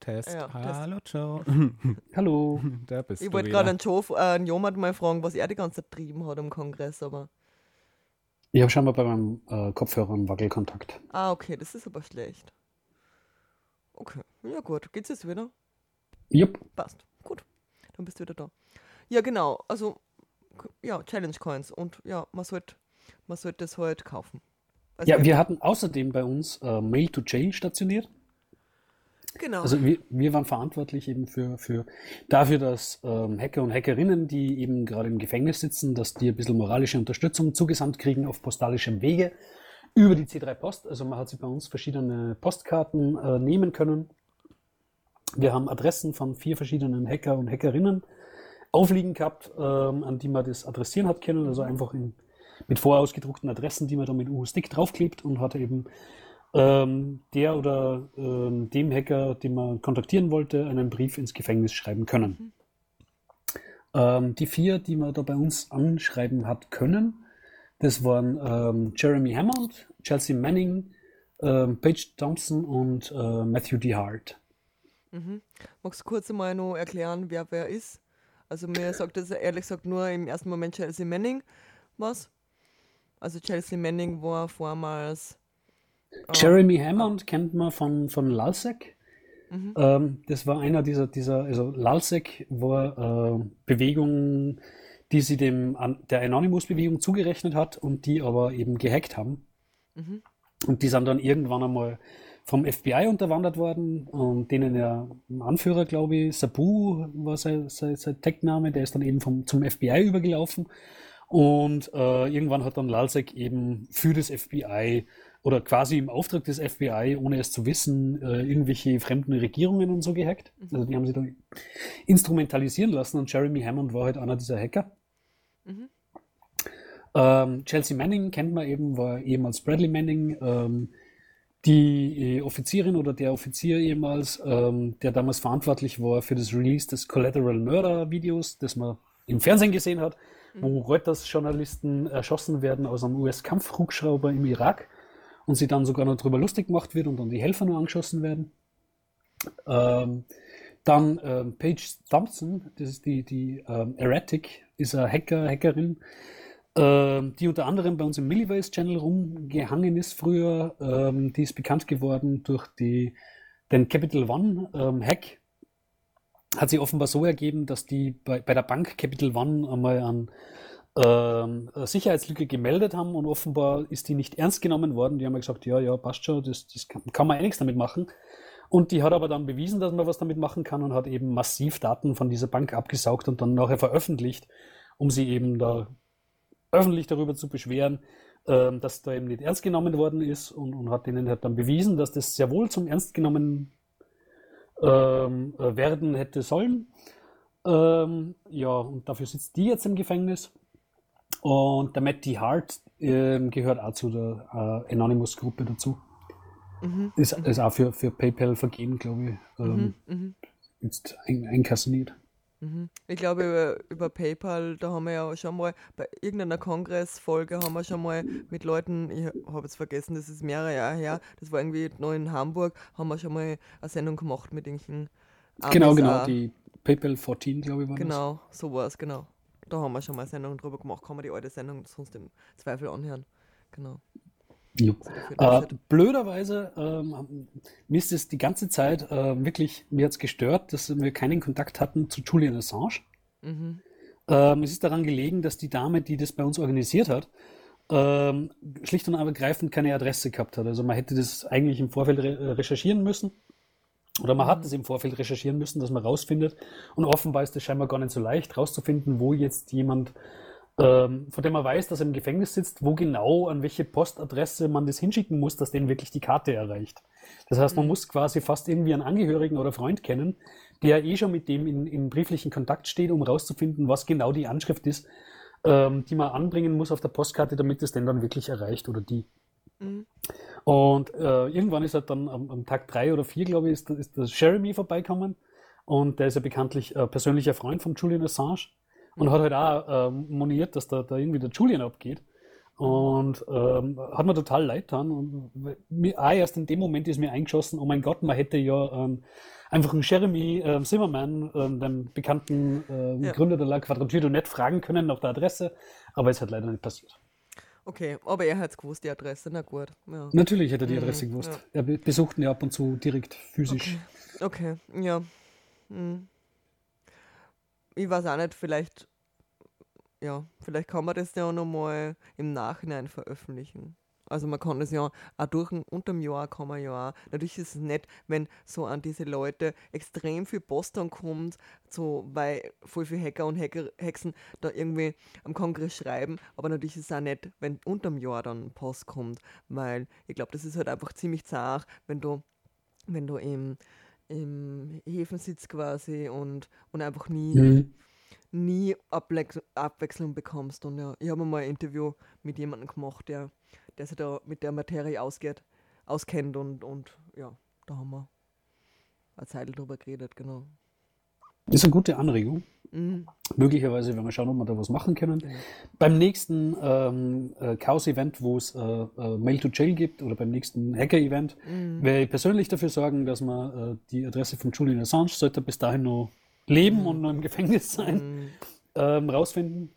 Test. Ja, Hallo, Test. Joe.
Hallo.
Da bist ich wollte gerade einen, Joe, äh, einen Jomat mal fragen, was er die ganze Zeit getrieben hat im Kongress, aber...
Ich habe schon mal bei meinem äh, Kopfhörer einen Wackelkontakt.
Ah, okay, das ist aber schlecht. Okay, ja gut. Geht's jetzt wieder?
Jupp.
Passt. Gut. Dann bist du wieder da. Ja, genau. Also, ja, Challenge Coins. Und ja, man sollte man sollt das halt kaufen.
Also ja, wir hatten außerdem bei uns äh, Mail to Jail stationiert.
Genau.
Also wir, wir waren verantwortlich eben für, für dafür, dass ähm, Hacker und Hackerinnen, die eben gerade im Gefängnis sitzen, dass die ein bisschen moralische Unterstützung zugesandt kriegen auf postalischem Wege über die C3 Post. Also man hat sich bei uns verschiedene Postkarten äh, nehmen können. Wir haben Adressen von vier verschiedenen Hacker und Hackerinnen aufliegen gehabt, ähm, an die man das adressieren hat können. Also einfach in, mit vorausgedruckten Adressen, die man dann mit U-Stick draufklebt und hat eben ähm, der oder ähm, dem Hacker, den man kontaktieren wollte, einen Brief ins Gefängnis schreiben können. Mhm. Ähm, die vier, die man da bei uns anschreiben hat können, das waren ähm, Jeremy Hammond, Chelsea Manning, ähm, Paige Thompson und äh, Matthew D. Hart.
Mhm. Magst du kurz einmal noch erklären, wer wer ist? Also mir sagt das ehrlich gesagt nur im ersten Moment Chelsea Manning was. Also Chelsea Manning war vormals
Jeremy Hammond kennt man von, von Lalsek. Mhm. Ähm, das war einer dieser, dieser also Lalsek war äh, Bewegungen, die sie dem, der Anonymous-Bewegung zugerechnet hat und die aber eben gehackt haben. Mhm. Und die sind dann irgendwann einmal vom FBI unterwandert worden und denen der Anführer, glaube ich, Sabu war sein, sein, sein Tech-Name, der ist dann eben vom, zum FBI übergelaufen Und äh, irgendwann hat dann Lalsek eben für das FBI oder quasi im Auftrag des FBI, ohne es zu wissen, äh, irgendwelche fremden Regierungen und so gehackt. Also die haben sie dann instrumentalisieren lassen und Jeremy Hammond war halt einer dieser Hacker.
Mhm.
Ähm, Chelsea Manning kennt man eben, war ehemals Bradley Manning, ähm, die äh, Offizierin oder der Offizier ehemals, ähm, der damals verantwortlich war für das Release des Collateral Murder Videos, das man im Fernsehen gesehen hat, wo Reuters-Journalisten erschossen werden aus einem US-Kampfhubschrauber im Irak und sie dann sogar noch drüber lustig gemacht wird und dann die Helfer nur angeschossen werden. Ähm, dann ähm, Paige Thompson, das ist die, die ähm, Erratic, ist eine Hacker, Hackerin, ähm, die unter anderem bei uns im Milliways Channel rumgehangen ist früher. Ähm, die ist bekannt geworden durch die, den Capital One ähm, Hack. Hat sich offenbar so ergeben, dass die bei, bei der Bank Capital One einmal an ähm, Sicherheitslücke gemeldet haben und offenbar ist die nicht ernst genommen worden. Die haben gesagt, ja, ja, passt schon, das, das kann, kann man eh nichts damit machen. Und die hat aber dann bewiesen, dass man was damit machen kann und hat eben massiv Daten von dieser Bank abgesaugt und dann nachher veröffentlicht, um sie eben da öffentlich darüber zu beschweren, ähm, dass da eben nicht ernst genommen worden ist und, und hat denen halt dann bewiesen, dass das sehr wohl zum ernst genommen ähm, äh, werden hätte sollen. Ähm, ja, und dafür sitzt die jetzt im Gefängnis. Und der Matty Hart ähm, gehört auch zu der äh, Anonymous-Gruppe dazu.
Mhm.
Ist, ist auch für, für PayPal vergeben, glaube ich, ähm,
Mhm. Mhm.
jetzt ein, einkassiert.
Mhm. Ich glaube, über, über PayPal, da haben wir ja schon mal bei irgendeiner Kongressfolge haben wir schon mal mit Leuten, ich habe jetzt vergessen, das ist mehrere Jahre her, das war irgendwie noch in Hamburg, haben wir schon mal eine Sendung gemacht mit irgendwelchen
Genau, genau, die PayPal 14, glaube ich, war
Genau, so war es, genau. Da haben wir schon mal eine Sendung drüber gemacht, kann man die alte Sendung sonst im Zweifel anhören. Genau.
Ja. Äh, blöderweise, ähm, mir ist es die ganze Zeit äh, wirklich, mir hat es gestört, dass wir keinen Kontakt hatten zu Julian Assange.
Mhm.
Ähm, es ist daran gelegen, dass die Dame, die das bei uns organisiert hat, ähm, schlicht und ergreifend keine Adresse gehabt hat. Also man hätte das eigentlich im Vorfeld re äh, recherchieren müssen. Oder man hat es im Vorfeld recherchieren müssen, dass man rausfindet. Und offenbar ist es scheinbar gar nicht so leicht, rauszufinden, wo jetzt jemand, ähm, von dem man weiß, dass er im Gefängnis sitzt, wo genau, an welche Postadresse man das hinschicken muss, dass den wirklich die Karte erreicht. Das heißt, man muss quasi fast irgendwie einen Angehörigen oder Freund kennen, der eh schon mit dem in, in brieflichen Kontakt steht, um rauszufinden, was genau die Anschrift ist, ähm, die man anbringen muss auf der Postkarte, damit es den dann wirklich erreicht oder die.
Mhm.
Und äh, irgendwann ist halt dann am, am Tag drei oder vier, glaube ich, ist, ist das Jeremy vorbeikommen. Und der ist ja bekanntlich äh, persönlicher Freund von Julian Assange und hat halt auch ähm, moniert, dass da, da irgendwie der Julian abgeht. Und ähm, hat mir total leid getan. Und mir, auch erst in dem Moment ist mir eingeschossen, oh mein Gott, man hätte ja ähm, einfach einen Jeremy ähm, Zimmerman, ähm, dem bekannten ähm,
Ja.
Gründer der La Quadrature Net, fragen können nach der Adresse. Aber es hat leider nicht passiert.
Okay, aber er hat es gewusst, die Adresse, na gut. Ja.
Natürlich hätte er die
Mhm,
Adresse gewusst.
ja.
Er be- besucht ihn ja ab und zu direkt physisch.
Okay, ja. Hm. Ich weiß auch nicht, vielleicht, ja, vielleicht kann man das ja nochmal im Nachhinein veröffentlichen. Also man kann das ja auch durch ein, unterm Jahr kann man ja auch, natürlich ist es nett, wenn so an diese Leute extrem viel Post dann kommt, so weil voll viele Hacker und Hacker, Hexen da irgendwie am Kongress schreiben, aber natürlich ist es auch nett, wenn unterm Jahr dann Post kommt, weil ich glaube, das ist halt einfach ziemlich zart, wenn du, wenn du im, im Häfen sitzt quasi und, und einfach nie,
Mhm.
nie Ablex Abwechslung bekommst. Und ja, ich habe mal ein Interview mit jemandem gemacht, der, der sich da mit der Materie ausgeht, auskennt und, und ja, da haben wir eine Zeit drüber geredet, genau.
Das ist eine gute Anregung.
Mhm.
Möglicherweise werden wir schauen, ob wir da was machen können. Beim nächsten ähm, äh, Chaos-Event, wo es äh, äh, Mail to Jail gibt, oder beim nächsten Hacker-Event, werde ich persönlich dafür sorgen, dass man äh, die Adresse von Julian Assange, sollte bis dahin noch leben und noch im Gefängnis sein,
Mhm.
ähm, rausfinden.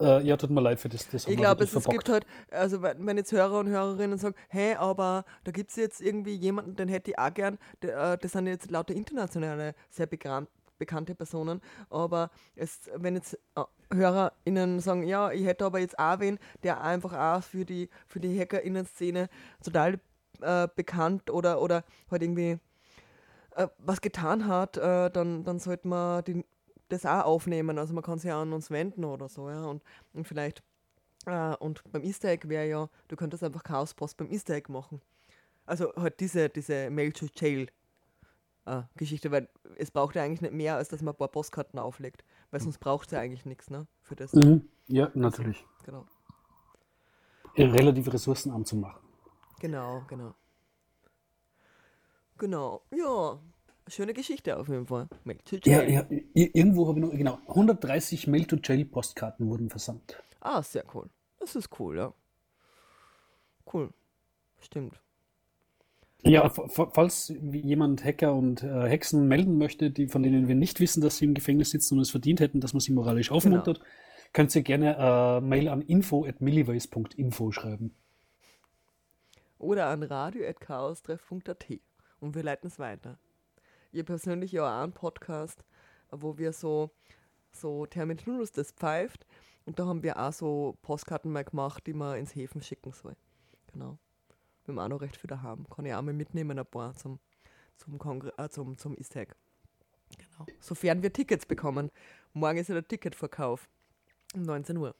Äh, ja, tut mir leid für das. das
Ich glaube, es, es gibt halt, also wenn jetzt Hörer und Hörerinnen sagen, hey, aber da gibt es jetzt irgendwie jemanden, den hätte ich auch gern, der, äh, das sind jetzt lauter internationale, sehr bekannt, bekannte Personen, aber es, wenn jetzt äh, HörerInnen sagen, ja, ich hätte aber jetzt auch wen, der einfach auch für die, für die HackerInnen-Szene total äh, bekannt oder, oder halt irgendwie äh, was getan hat, äh, dann, dann sollte man die, das auch aufnehmen. Also man kann sich ja an uns wenden oder so, ja. Und, und vielleicht, äh, und beim Easter Egg wäre ja, du könntest einfach Chaospost beim Easter Egg machen. Also halt diese, diese Mail to Jail äh, Geschichte, weil es braucht ja eigentlich nicht mehr, als dass man ein paar Postkarten auflegt. Weil sonst braucht es ja eigentlich nichts, ne? Für das.
Mhm. Ja, natürlich.
Genau.
Relativ ressourcenarm zu machen.
Genau, genau. Genau, ja. Schöne Geschichte auf jeden Fall. Mail to
Ja,
Jail.
ja, i- irgendwo habe ich noch, genau, 130 Mail-to-Jail-Postkarten wurden versandt.
Ah, sehr cool. Das ist cool, ja. Cool. Stimmt.
Ja, fa- fa- falls jemand Hacker und äh, Hexen melden möchte, die, von denen wir nicht wissen, dass sie im Gefängnis sitzen und es verdient hätten, dass man sie moralisch aufmuntert, könnt ihr gerne äh, Mail an info.milliways.info schreiben.
Oder an radio.chaostreff.at und wir leiten es weiter. Ihr persönlich ja auch einen Podcast, wo wir so, so Terminus das pfeift und da haben wir auch so Postkarten mal gemacht, die man ins Häfen schicken soll. Genau. Wir haben auch noch recht viele haben. Kann ich auch mal mitnehmen, ein paar zum, zum, Kongre äh, zum, zum Easter Egg. Genau. Sofern wir Tickets bekommen. Morgen ist ja der Ticketverkauf um 19 Uhr.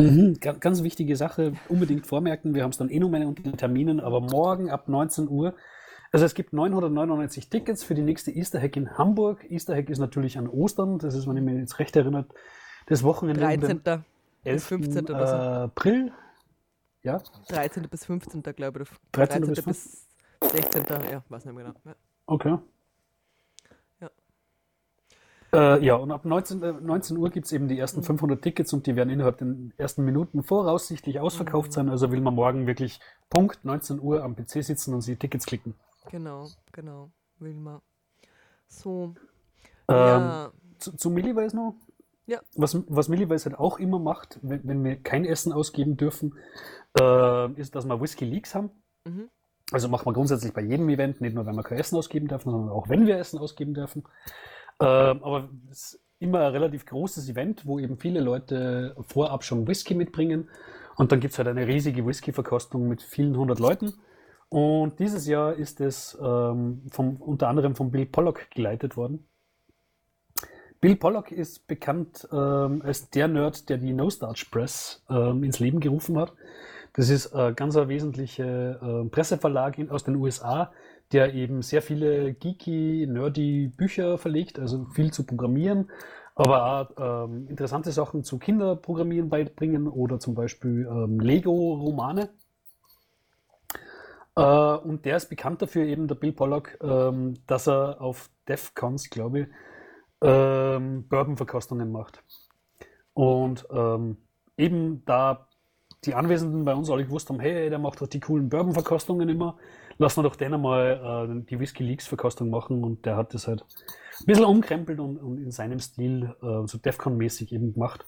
Mhm, ga- ganz wichtige Sache, unbedingt vormerken, wir haben es dann eh noch mal unter den Terminen, aber morgen ab 19 Uhr, also es gibt 999 Tickets für die nächste Easter Hack in Hamburg. Easter Hack ist natürlich an Ostern, das ist, wenn ich mich jetzt recht erinnert, das Wochenende um den
13.
11.
15. oder so.
April. Ja,
13. bis 15. glaube ich. oder
13.
13.
bis
bis 16. Ja, weiß nicht mehr genau. Ja.
okay.
Ja.
Äh, ja, und ab 19, äh, 19 Uhr gibt es eben die ersten 500 Tickets und die werden innerhalb der ersten Minuten voraussichtlich ausverkauft sein. Also will man morgen wirklich Punkt 19 Uhr am PC sitzen und sie Tickets klicken.
Genau, genau. Will man. So.
Ähm,
ja.
Zu, zu Milliways noch?
Ja.
Was, was Milliways halt auch immer macht, wenn, wenn wir kein Essen ausgeben dürfen, äh, ist, dass wir Whisky Leaks haben.
Mhm.
Also machen wir grundsätzlich bei jedem Event, nicht nur wenn wir kein Essen ausgeben dürfen, sondern auch wenn wir Essen ausgeben dürfen. Ähm, aber es ist immer ein relativ großes Event, wo eben viele Leute vorab schon Whisky mitbringen. Und dann gibt es halt eine riesige Whisky-Verkostung mit vielen hundert Leuten. Und dieses Jahr ist es ähm, vom, unter anderem von Bill Pollock geleitet worden. Bill Pollock ist bekannt ähm, als der Nerd, der die No Starch Press ähm, ins Leben gerufen hat. Das ist ein ganz wesentlicher äh, Presseverlag aus den USA, der eben sehr viele geeky, nerdy Bücher verlegt, also viel zu programmieren, aber auch ähm, interessante Sachen zu Kinderprogrammieren beibringen oder zum Beispiel ähm, Lego-Romane. Äh, und der ist bekannt dafür, eben der Bill Pollock, ähm, dass er auf DEFCONs, glaube ich, ähm, Bourbon-Verkostungen macht. Und ähm, eben da die Anwesenden bei uns alle gewusst haben, hey, der macht doch die coolen Bourbon-Verkostungen immer, lassen wir doch den einmal äh, die Whisky Leaks-Verkostung machen und der hat das halt ein bisschen umkrempelt und, und in seinem Stil äh, so Defcon-mäßig eben gemacht,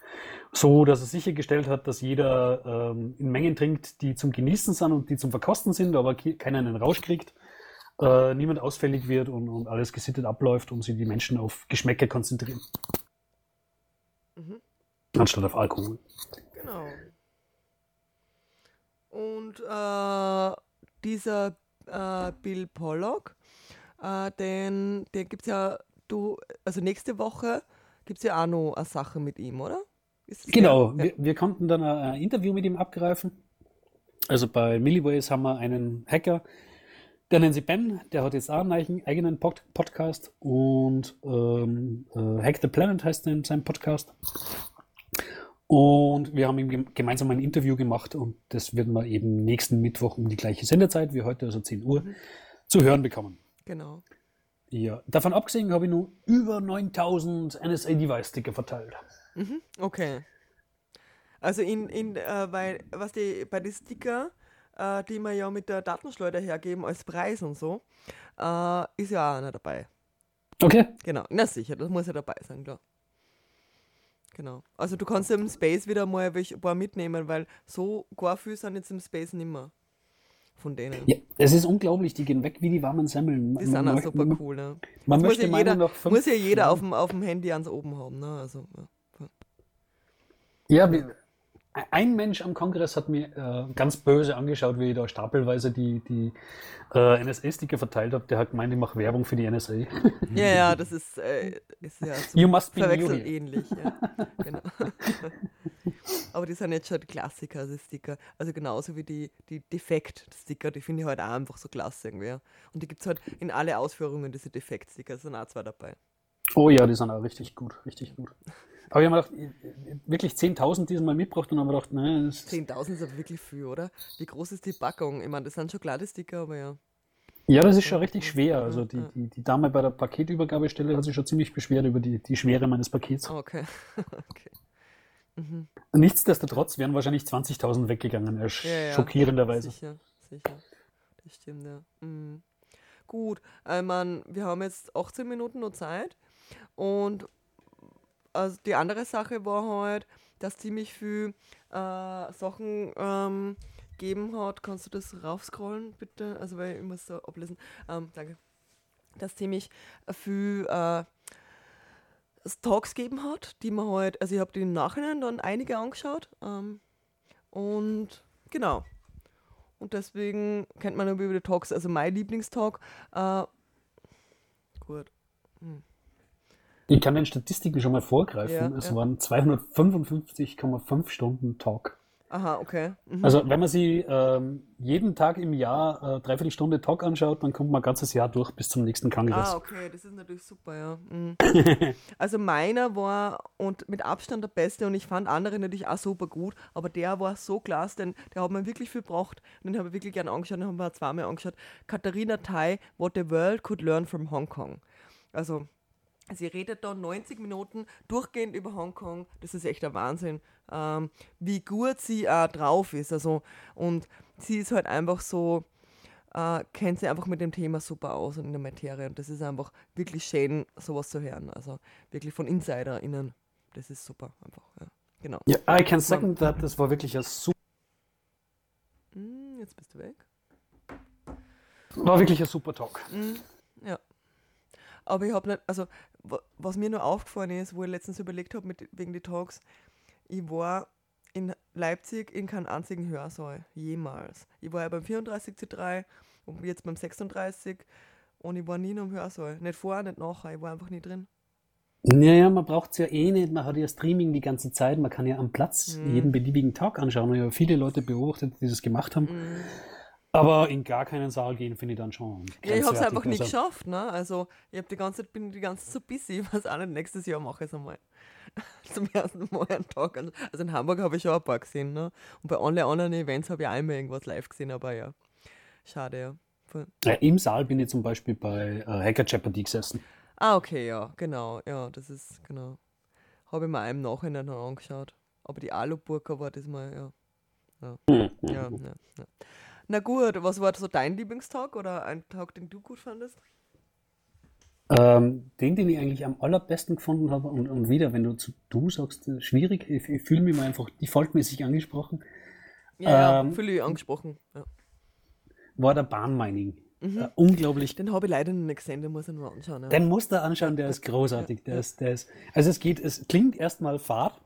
so dass er sichergestellt hat, dass jeder ähm, in Mengen trinkt, die zum Genießen sind und die zum Verkosten sind, aber keiner einen Rausch kriegt, äh, niemand ausfällig wird und, und alles gesittet abläuft und sich die Menschen auf Geschmäcker konzentrieren.
Mhm.
Anstatt auf Alkohol.
Genau. Und äh, dieser äh, Bill Pollock, äh, den, den gibt es ja, du, also nächste Woche gibt es ja auch noch eine Sache mit ihm, oder?
Genau?
Ja.
wir, wir konnten dann ein Interview mit ihm abgreifen. Also bei Milliways haben wir einen Hacker, der nennt sich Ben, der hat jetzt auch einen eigen- eigenen Pod Podcast und ähm, äh, Hack the Planet heißt sein Podcast. Und wir haben ihm gemeinsam ein Interview gemacht und das werden wir eben nächsten Mittwoch um die gleiche Sendezeit wie heute, also 10 Uhr, zu hören bekommen.
Genau.
Ja, davon abgesehen habe ich nur über 9000 NSA-Device-Sticker verteilt.
Mhm. Okay. Also in, in äh, weil, was die, bei den Sticker, äh, die wir ja mit der Datenschleuder hergeben als Preis und so, äh, ist ja auch einer dabei.
Okay.
Genau, na sicher, das muss ja dabei sein, klar. Genau. Also du kannst im Space wieder mal welche- ein paar mitnehmen, weil so gar viel sind jetzt im Space nimmer. Von denen.
Ja, es ist unglaublich, die gehen weg wie die warmen Semmeln.
Die sind auch
möchte-
super cool, ne?
Man
Das muss
möchte
ja jeder,
noch fünf-
muss ja jeder auf dem, auf dem Handy ans oben haben, ne? Also, ja.
Ja, wir, ein Mensch am Kongress hat mir äh, ganz böse angeschaut, wie ich da stapelweise die, die äh, NSA-Sticker verteilt habe. Der hat gemeint, ich mache Werbung für die NSA.
Ja, ja, das ist, äh, ist ja zum
You must be here.
ähnlich. Ja. Genau. Aber die sind jetzt schon Klassiker, die Sticker. Also genauso wie die, die Defekt-Sticker, die finde ich halt auch einfach so klasse irgendwie. Und die gibt es halt in alle Ausführungen, diese Defekt-Sticker, sind auch zwei dabei.
Oh ja, die sind auch richtig gut, richtig gut. Aber ich habe mir gedacht, ich- wirklich 10.000 diesmal mitgebracht und habe mir gedacht, nein, das
10.000 ist aber wirklich viel, oder? Wie groß ist die Packung? Ich meine, das sind schon kleine Sticker, aber ja.
Ja, das ist schon richtig schwer. Also die, die, die Dame bei der Paketübergabestelle hat sich schon ziemlich beschwert über die, die Schwere meines Pakets.
Okay. okay.
Nichtsdestotrotz wären wahrscheinlich 20.000 weggegangen, äh,
Ja, ja.
schockierenderweise.
Sicher, sicher. Das stimmt, ja. Mhm. Gut, ich mein, wir haben jetzt 18 Minuten noch Zeit und also die andere Sache war halt, dass ziemlich viel äh, Sachen ähm, gegeben hat. Kannst du das raufscrollen, bitte? Also, weil ich muss da ablesen. Ähm, danke. Dass ziemlich viel äh, Talks gegeben hat, die man halt, also ich habe die im Nachhinein dann einige angeschaut. Ähm, und genau. Und deswegen kennt man über die Talks, also mein Lieblingstalk. Äh, gut.
Ich kann den Statistiken schon mal vorgreifen.
Ja,
es
ja.
waren 255,5 Stunden Talk.
Aha, okay. Mhm.
Also wenn man sie ähm, jeden Tag im Jahr äh, dreiviertel Stunde Talk anschaut, dann kommt man ein ganzes Jahr durch bis zum nächsten Kongress.
Ah, okay, das ist natürlich super, ja. Mhm. also meiner war und mit Abstand der beste und ich fand andere natürlich auch super gut, aber der war so klasse, denn der hat mir wirklich viel gebracht und den habe ich wirklich gerne angeschaut, den haben wir zweimal angeschaut. Katharina Tai, What the World Could Learn from Hong Kong. Also Sie redet da 90 Minuten durchgehend über Hongkong. Das ist echt der Wahnsinn, ähm, wie gut sie auch drauf ist. Also, und sie ist halt einfach so, äh, kennt sie einfach mit dem Thema super aus und in der Materie. Und das ist einfach wirklich schön, sowas zu hören. Also wirklich von InsiderInnen. Das ist super einfach. Ja. Genau.
Ja, I can second that. Das war wirklich ein super,
Hm, jetzt bist du weg.
war wirklich ein super Talk.
Ja. Aber ich habe nicht, also wa- was mir nur aufgefallen ist, wo ich letztens überlegt habe wegen die Talks, ich war in Leipzig in keinem einzigen Hörsaal, jemals. Ich war ja beim 34C3 und jetzt beim 36 und ich war nie noch im Hörsaal. Nicht vorher, nicht nachher, ich war einfach nie drin.
Naja, man braucht es ja eh nicht. Man hat ja Streaming die ganze Zeit. Man kann ja am Platz
Mhm.
jeden beliebigen Talk anschauen. Ich habe viele Leute beobachtet, die das gemacht haben.
Mhm.
Aber in gar keinen Saal gehen finde ich dann schon.
Ja, ich habe es einfach nie
Also,
geschafft, ne? Also ich hab die ganze Zeit, bin die ganze Zeit so busy, ich weiß auch nicht, nächstes Jahr mache ich es einmal. Zum ersten Mal einen Tag. an- Also in Hamburg habe ich schon ein paar gesehen, ne? Und bei alle anderen Events habe ich einmal irgendwas live gesehen, aber ja. Schade, ja.
Ja, Im Saal bin ich zum Beispiel bei äh, Hacker Jeopardy gesessen.
Ah, okay, ja, genau, ja, das ist, genau. Habe ich mir einem Nachhinein noch angeschaut. Aber die Aluburka war das mal, ja. Ja, ja, ja, ja. Na gut, was war so dein Lieblingstag oder ein Tag, den du gut fandest?
Ähm, den, den ich eigentlich am allerbesten gefunden habe, und, und wieder, wenn du zu du sagst, äh, schwierig, ich, ich fühle mich mal einfach defaultmäßig angesprochen,
Ja,
Ähm,
ja, fühle ich angesprochen. Ja.
war der Bahnmining. Äh, unglaublich.
Den habe ich leider noch nicht gesehen, den muss ich nur anschauen. Ja.
Den musst du anschauen, der ist großartig. Der ist, der ist, also es geht, es klingt erstmal fad,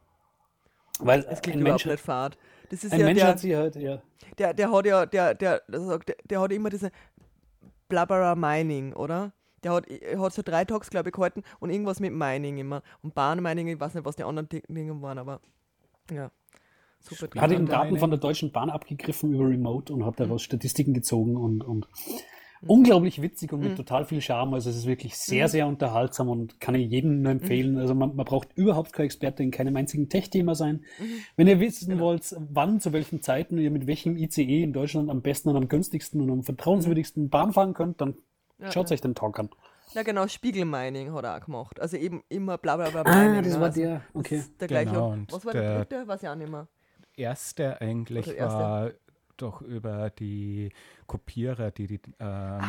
weil
das klingt
ein
überhaupt
Mensch,
nicht fad. Das ist
ein
ja
Mensch
der,
hat sich halt, ja,
der, der hat ja, der, der, der, der, hat immer diese Blabbera Mining, oder? Der hat, er hat so drei Talks, glaube ich, gehalten und irgendwas mit Mining immer. Und Bahnmining, ich weiß nicht, was die anderen Di- Dinge waren, aber ja. Super.
hat den
Andere
Daten
eine-
von der Deutschen Bahn abgegriffen über Remote und hat daraus Statistiken gezogen und, und unglaublich witzig und mit total viel Charme. Also es ist wirklich sehr,
Mhm.
sehr unterhaltsam und kann ich jedem nur empfehlen. Also man, man braucht überhaupt kein Experte in keinem einzigen Tech-Thema sein.
Mhm.
Wenn ihr wissen
Genau.
wollt, wann, zu welchen Zeiten ihr mit welchem ICE in Deutschland am besten und am günstigsten und am vertrauenswürdigsten Bahn fahren könnt, dann
Ja,
schaut
ja.
euch den Talk an.
Ja, genau, Spiegelmining hat er auch gemacht. Also eben immer bla bla bla.
Ah,
Mining,
das
ne?
war
also,
der,
das
okay.
ist Der gleiche.
Genau, und
was war der,
der-
dritte? Weiß ich auch nicht mehr.
erste eigentlich
erste.
war doch über die Kopierer, die die, ähm,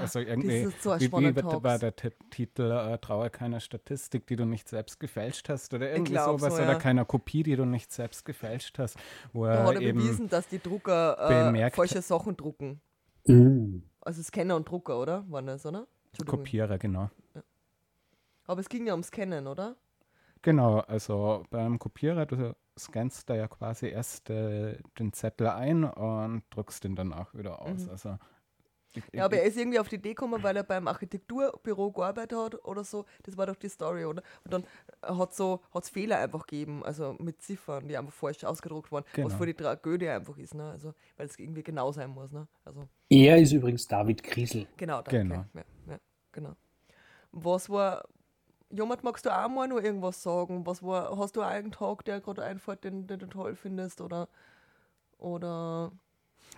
also irgendwie,
das ist so
wie, wie war
Talks.
der Ti- Titel, äh, traue keiner Statistik, die du nicht selbst gefälscht hast oder irgendwie sowas
so,
oder
ja.
keiner Kopie, die du nicht selbst gefälscht hast, wo
Da
er
hat er
eben
bewiesen, dass die Drucker äh,
bemerkt-
falsche Sachen drucken.
Mm.
Also Scanner und Drucker, oder? Waren das, oder?
Kopierer, genau.
Aber es ging ja ums Scannen, oder?
Genau, also beim Kopierer, du scannst da ja quasi erst äh, den Zettel ein und druckst den danach wieder aus.
Mhm.
Also ich,
Ja, aber er ist irgendwie auf die Idee gekommen, weil er beim Architekturbüro gearbeitet hat oder so. Das war doch die Story, oder? Und dann hat so hat's Fehler einfach gegeben, also mit Ziffern, die einfach falsch ausgedruckt waren, was
Genau.
für die Tragödie einfach ist, ne? Also, weil es irgendwie genau sein muss, ne? Also,
Er ist übrigens David Kriesel.
genau, danke.
Genau.
Ja, ja, genau. Was war, Jomert, magst du auch mal nur irgendwas sagen? Was war, hast du einen Tag, der gerade einfällt, den, den du toll findest, oder, oder,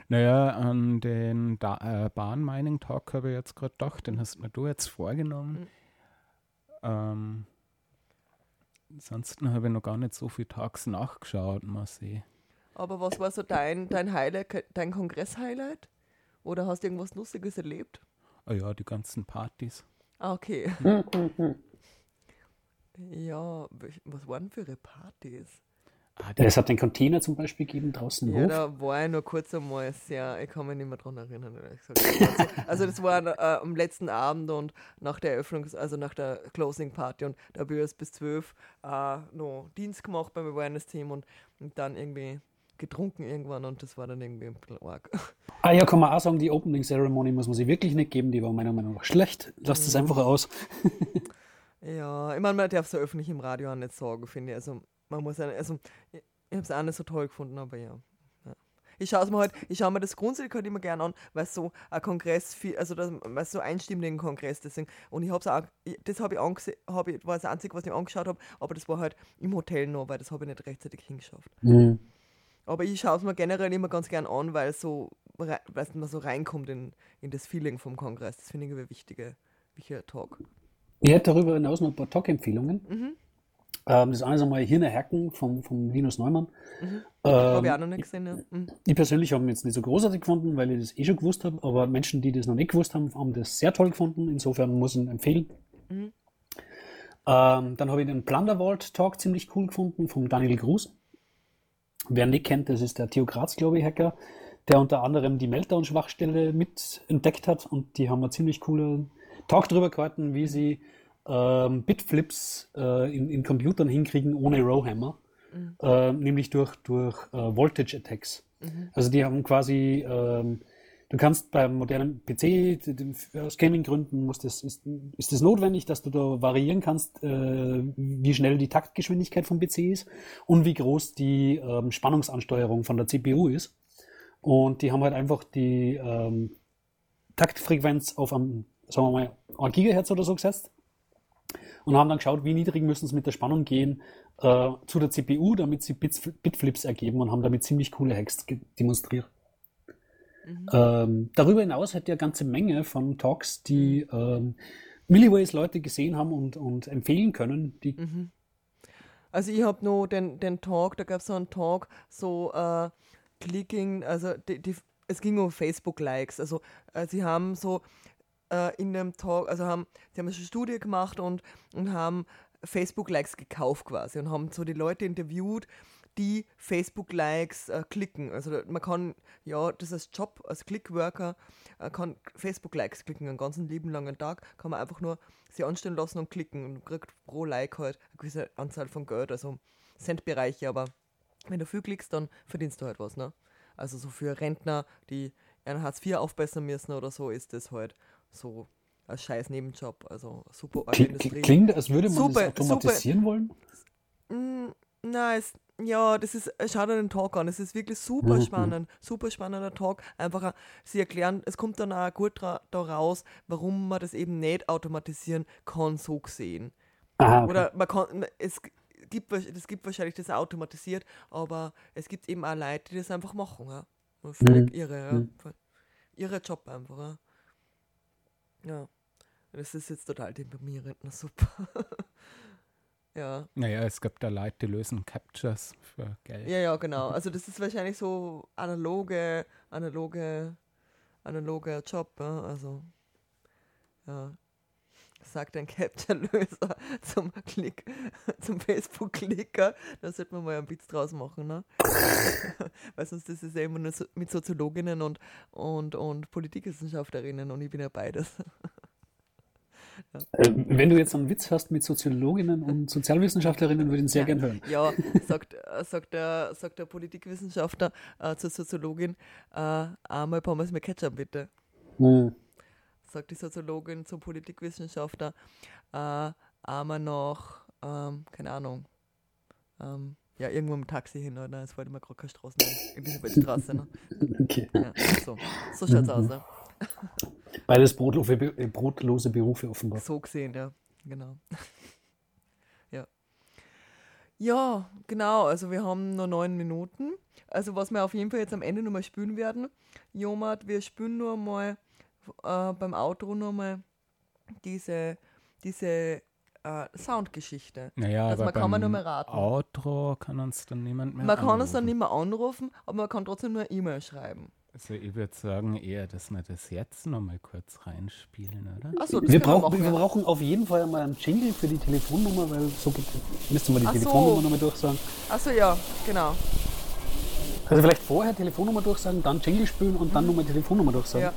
Naja, an den da äh, Bahn-Mining-Talk habe ich jetzt gerade gedacht, den hast mir du jetzt vorgenommen.
Mhm.
Ähm, ansonsten habe ich noch gar nicht so viele Tags nachgeschaut, mal sehen.
aber was war so dein, dein Highlight, dein Kongress-Highlight? Oder hast du irgendwas Lustiges erlebt?
Ah ja, die ganzen Partys.
Ah, okay. ja, was waren für ihre Partys?
Ah,
Es hat den Container zum Beispiel gegeben draußen im
Ja,
Hof.
da war ich nur kurz einmal sehr, ich kann mich nicht mehr dran erinnern. ehrlich gesagt. Also das war äh, am letzten Abend und nach der Eröffnungs-, also nach der Closing Party und da habe ich erst bis zwölf äh, noch Dienst gemacht beim Awareness-Team und, und dann irgendwie getrunken irgendwann und das war dann irgendwie ein bisschen arg.
Ah ja, kann man auch sagen, die Opening Ceremony muss man sich wirklich nicht geben, die war meiner Meinung nach schlecht. Lasst es einfach aus.
Ja, ich meine, man darf es so öffentlich im Radio auch nicht sagen, finde ich. Also, man muss ja, also, ich, ich habe es auch nicht so toll gefunden, aber ja. ja. Ich schaue mir halt, ich schaue mir das grundsätzlich halt immer gerne an, weil so ein Kongress, viel, also das, weil so einstimmigen Kongress deswegen. Und ich habe es auch, das habe ich angesehen, habe ich, war das Einzige, was ich angeschaut habe, aber das war halt im Hotel noch, weil das habe ich nicht rechtzeitig hingeschafft.
Mhm.
Aber ich schaue es mir generell immer ganz gern an, weil es so, weil man so reinkommt in, in das Feeling vom Kongress. Das finde ich ein wichtiger, wichtiger Talk.
Ich hätte darüber hinaus noch ein paar Talk-Empfehlungen.
Mhm.
Ähm, das eine ist einmal Hirne Hacken vom, vom Linus Neumann.
habe ich auch
Ähm,
noch nicht gesehen, ja. Mhm.
ich persönlich habe ihn jetzt nicht so großartig gefunden, weil ich das eh schon gewusst habe, aber Menschen, die das noch nicht gewusst haben, haben das sehr toll gefunden. Insofern muss ich ihn empfehlen.
Mhm.
Ähm, dann habe ich den Plundervault Talk ziemlich cool gefunden vom Daniel Gruß. Wer nicht kennt, das ist der Theo Graz, glaube ich, Hacker, der unter anderem die Meltdown-Schwachstelle mit entdeckt hat und die haben einen ziemlich coolen Talk drüber gehalten, wie sie ähm, Bitflips äh, in, in Computern hinkriegen ohne Rowhammer, äh, nämlich durch, durch äh, Voltage Attacks. Also die haben quasi, ähm, du kannst beim modernen PC, aus Gaming-Gründen muss das, ist, ist das notwendig, dass du da variieren kannst, äh, wie schnell die Taktgeschwindigkeit vom PC ist und wie groß die ähm, Spannungsansteuerung von der CPU ist. Und die haben halt einfach die ähm, Taktfrequenz auf am, sagen wir mal, 1 Gigahertz oder so gesetzt und haben dann geschaut, wie niedrig müssen sie mit der Spannung gehen äh, zu der CPU, damit sie Bits, Bitflips ergeben und haben damit ziemlich coole Hacks demonstriert. Ähm, darüber hinaus hat er eine ganze Menge von Talks, die ähm, Milliways Leute gesehen haben und, und empfehlen können. Die,
Also ich habe noch den, den Talk, da gab es so einen Talk, so äh, Clicking, also die, die, es ging um Facebook-Likes. Also äh, sie haben so äh, in dem Talk, also haben, sie haben eine Studie gemacht und, und haben Facebook-Likes gekauft quasi und haben so die Leute interviewt, die Facebook-Likes äh, klicken. Also man kann, ja, das als Job, als Clickworker, äh, kann Facebook-Likes klicken, einen ganzen lieben langen Tag, kann man einfach nur sie anstellen lassen und klicken und kriegt pro Like halt eine gewisse Anzahl von Geld, also Centbereiche, aber wenn du viel klickst, dann verdienst du halt was, ne? Also so für Rentner, die ihren Hartz IV aufbessern müssen oder so, ist das halt so ein scheiß Nebenjob, also super arge
kli-
Industrie.
klingt, als würde man
Super,
das automatisieren wollen.
Mm, es, ja, das ist, schau dir den Talk an. Es ist wirklich super
Mhm.
spannend, super spannender Talk. Einfach, äh, sie erklären, es kommt dann auch gut da raus, warum man das eben nicht automatisieren kann, so gesehen.
Aha, okay.
Oder man kann, es gibt, es gibt wahrscheinlich das automatisiert, aber es gibt eben auch Leute, die das einfach machen. Ja. Völlig
Mhm.
irre, ja.
Mhm.
Job einfach. Ja. Ja. Das ist jetzt total deprimierend. Na super. ja.
naja, es gibt da Leute, die lösen Captures für Geld.
Ja, ja, genau. Also das ist wahrscheinlich so analoge, analoge, analoger Job, ja? also ja. Sagt ein Capture-Löser zum Klick, zum Facebook-Klicker. Da sollte man mal einen Witz draus machen, ne? Weil sonst ist es ja immer nur so, mit Soziologinnen und, und, und Politikwissenschaftlerinnen und ich bin ja beides.
Äh, wenn du jetzt einen Witz hast mit Soziologinnen und Sozialwissenschaftlerinnen, würde ich ihn sehr
Ja.
gern hören.
Ja, sagt, äh, sagt, der, sagt der Politikwissenschaftler äh, zur Soziologin, äh, einmal Pommes mit Ketchup bitte.
Hm.
Sagt die Soziologin zum Politikwissenschaftler, äh, einmal noch, ähm, keine Ahnung, ähm, ja, irgendwo im Taxi hin, oder? Es wollte mir gerade keine Straße in dieser Straße. Ne?
Okay.
Ja, so so schaut's aus. Ja.
Beides brotlose, äh, brotlose Berufe offenbar.
So gesehen, ja, genau. ja. Genau, also wir haben noch neun Minuten. Also was wir auf jeden Fall jetzt am Ende nochmal spielen werden, Jomat, wir spielen nur mal äh, beim Outro nochmal diese, diese äh, Soundgeschichte.
Naja,
Also
aber
man kann man
beim
nur mal raten.
Outro kann uns dann niemand mehr
Man kann uns dann
anrufen.
nicht mehr anrufen, aber man kann trotzdem nur eine E-Mail schreiben.
Also ich würde sagen eher, dass wir das jetzt nochmal kurz reinspielen, oder?
Achso, das
Wir brauchen, wir
ja.
brauchen auf jeden Fall mal einen Jingle für die Telefonnummer, weil so geht, müsste man die
Ach so.
Telefonnummer nochmal durchsagen.
Achso, ja, genau.
Also vielleicht vorher Telefonnummer durchsagen, dann Jingle spielen und dann nochmal Telefonnummer durchsagen.
Ja.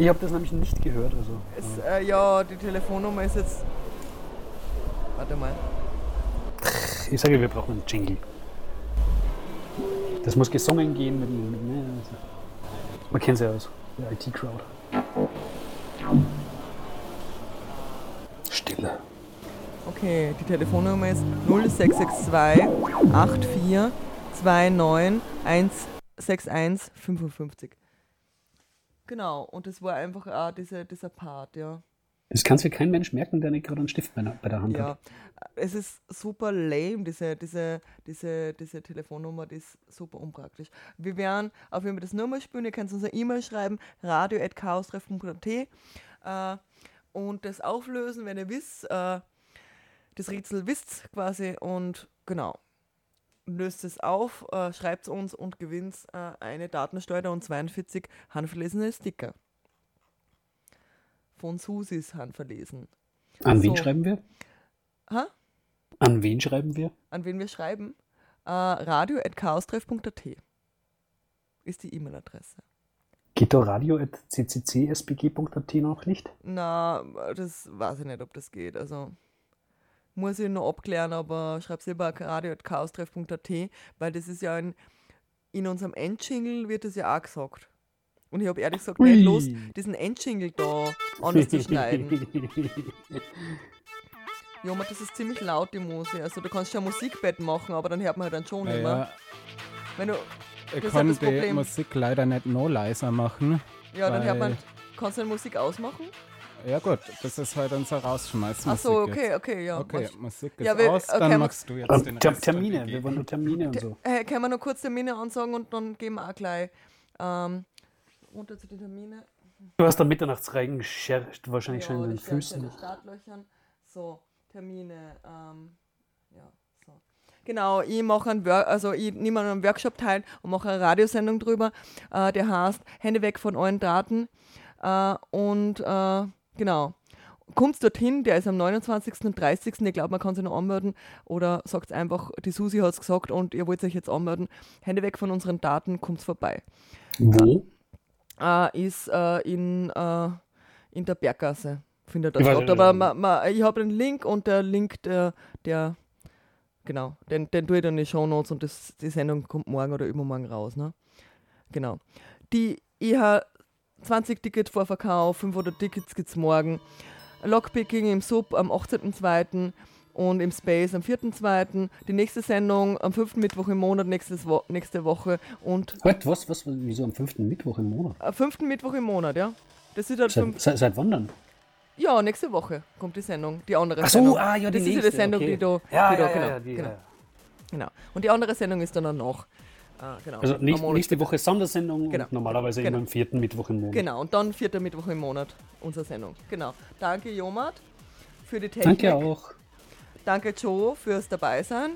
Ich habe das nämlich nicht gehört. Also.
Es, äh, ja, die Telefonnummer ist jetzt. Warte mal.
Ich sage, wir brauchen einen Jingle. Das muss gesungen gehen mit, mit ne, also. Man kennt es ja aus der IT-Crowd. Stille.
Okay, die Telefonnummer ist 0662 84 29 161 55. Genau, und das war einfach auch diese, dieser Part, ja.
Das kann sich kein Mensch merken, der nicht gerade einen Stift bei der, bei der Hand
Ja,
hat.
es ist super lame, diese, diese, diese, diese Telefonnummer, die ist super unpraktisch. Wir werden auf jeden Fall das Nummer spielen, ihr könnt uns eine E-Mail schreiben, radio.chaostreff.at äh, und das auflösen, wenn ihr wisst, äh, das Rätsel wisst quasi und genau. Löst es auf, äh, schreibt es uns und gewinnt äh, eine Datensteuer und 42 handverlesene Sticker. Von Susis handverlesen.
An wen
So.
schreiben wir?
Ha?
An wen schreiben wir?
an wen wir schreiben. Äh, radio.chaostreff.at ist die E-Mail-Adresse.
Geht da radio.cccSBG.at noch nicht?
Na, das weiß ich nicht, ob das geht. Also muss ich noch abklären, aber schreib selber radio.chaostreff.at, weil das ist ja ein, in unserem Endjingle wird das ja auch gesagt. Und ich habe ehrlich gesagt
Ui.
nicht Lust, diesen Endjingle da anders zu schneiden. Ja, aber das ist ziemlich laut, die Musik. Also du kannst schon ein Musikbett machen, aber dann hört man halt dann schon immer.
Naja,
Wenn du,
ich kann
das
die
Problem.
Musik leider nicht noch leiser machen.
ja, dann hört man, kannst du die Musik ausmachen?
Ja gut, das ist halt unser Rausschmeißen.
Ach so, okay,
jetzt.
okay, ja.
Okay, Musik ist
Ja, wir-
aus,
okay,
dann
ma-
machst du jetzt
Und
den Rest
Termine, wir wollen nur Termine und so.
Äh, können wir noch kurz Termine ansagen und dann gehen wir auch gleich ähm, runter zu den Terminen.
Du hast da Mitternachtsreigen gescherzt, wahrscheinlich schon in den Füßen.
in den Startlöchern. So, Termine. Ähm, ja, so. Genau, ich mache einen Wor also ich nehme an einem Workshop teil und mache eine Radiosendung drüber. Äh, der heißt Hände weg von euren Daten. Äh, und äh, genau. Kommt dorthin, der ist am 29. und 30. Ich glaube, man kann sich noch anmelden oder sagt einfach, die Susi hat es gesagt und ihr wollt euch jetzt anmelden. Hände weg von unseren Daten, kommt vorbei.
Wo?
Äh, ist äh, in, äh, in der Berggasse, findet das statt. Aber ma, ma, ich habe den Link und der Link, der, der genau, den, den tue ich dann in die Show Notes und das, die Sendung kommt morgen oder übermorgen raus. Ne? Genau. Die IH 20 Ticket Vorverkauf, 500 Tickets gibt es morgen. Lockpicking im Sub am 18.02. und im Space am 4.02. Die nächste Sendung am 5. Mittwoch im Monat, nächstes Wo nächste Woche und
Halt, was, was, wieso am fünften Mittwoch im Monat?
am 5. Mittwoch im Monat, ja. Das ist halt
Seit, seit, seit wann dann?
ja, nächste Woche kommt die Sendung, die andere
Ach
Sendung.
so, ah, ja, die
das ist ja
nächste,
die Sendung,
okay.
die du,
Ja,
die
ja, ja,
genau,
ja, die,
genau, genau. Und die andere Sendung ist dann danach. Ah, genau.
Also
Am
nächste. Woche Sondersendung
Genau.
und normalerweise
Genau.
immer am vierten Mittwoch im Monat.
Genau, und dann vierter Mittwoch im Monat unsere Sendung. Genau. Danke, Jomat, für die Technik.
Danke auch.
Danke, Joe, fürs Dabeisein.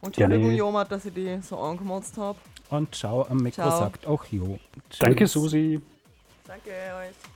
Und
Gerne.
Entschuldigung, Jomat, dass ich die so angemotzt habe.
Und ciao am Mikro
Ciao.
sagt auch Jo.
Danke,
Tschüss.
Susi.
Danke euch.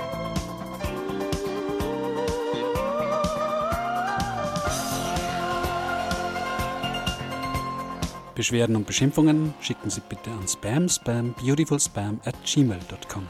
Beschwerden und Beschimpfungen schicken Sie bitte an spam spam beautifulspam at gmail.com.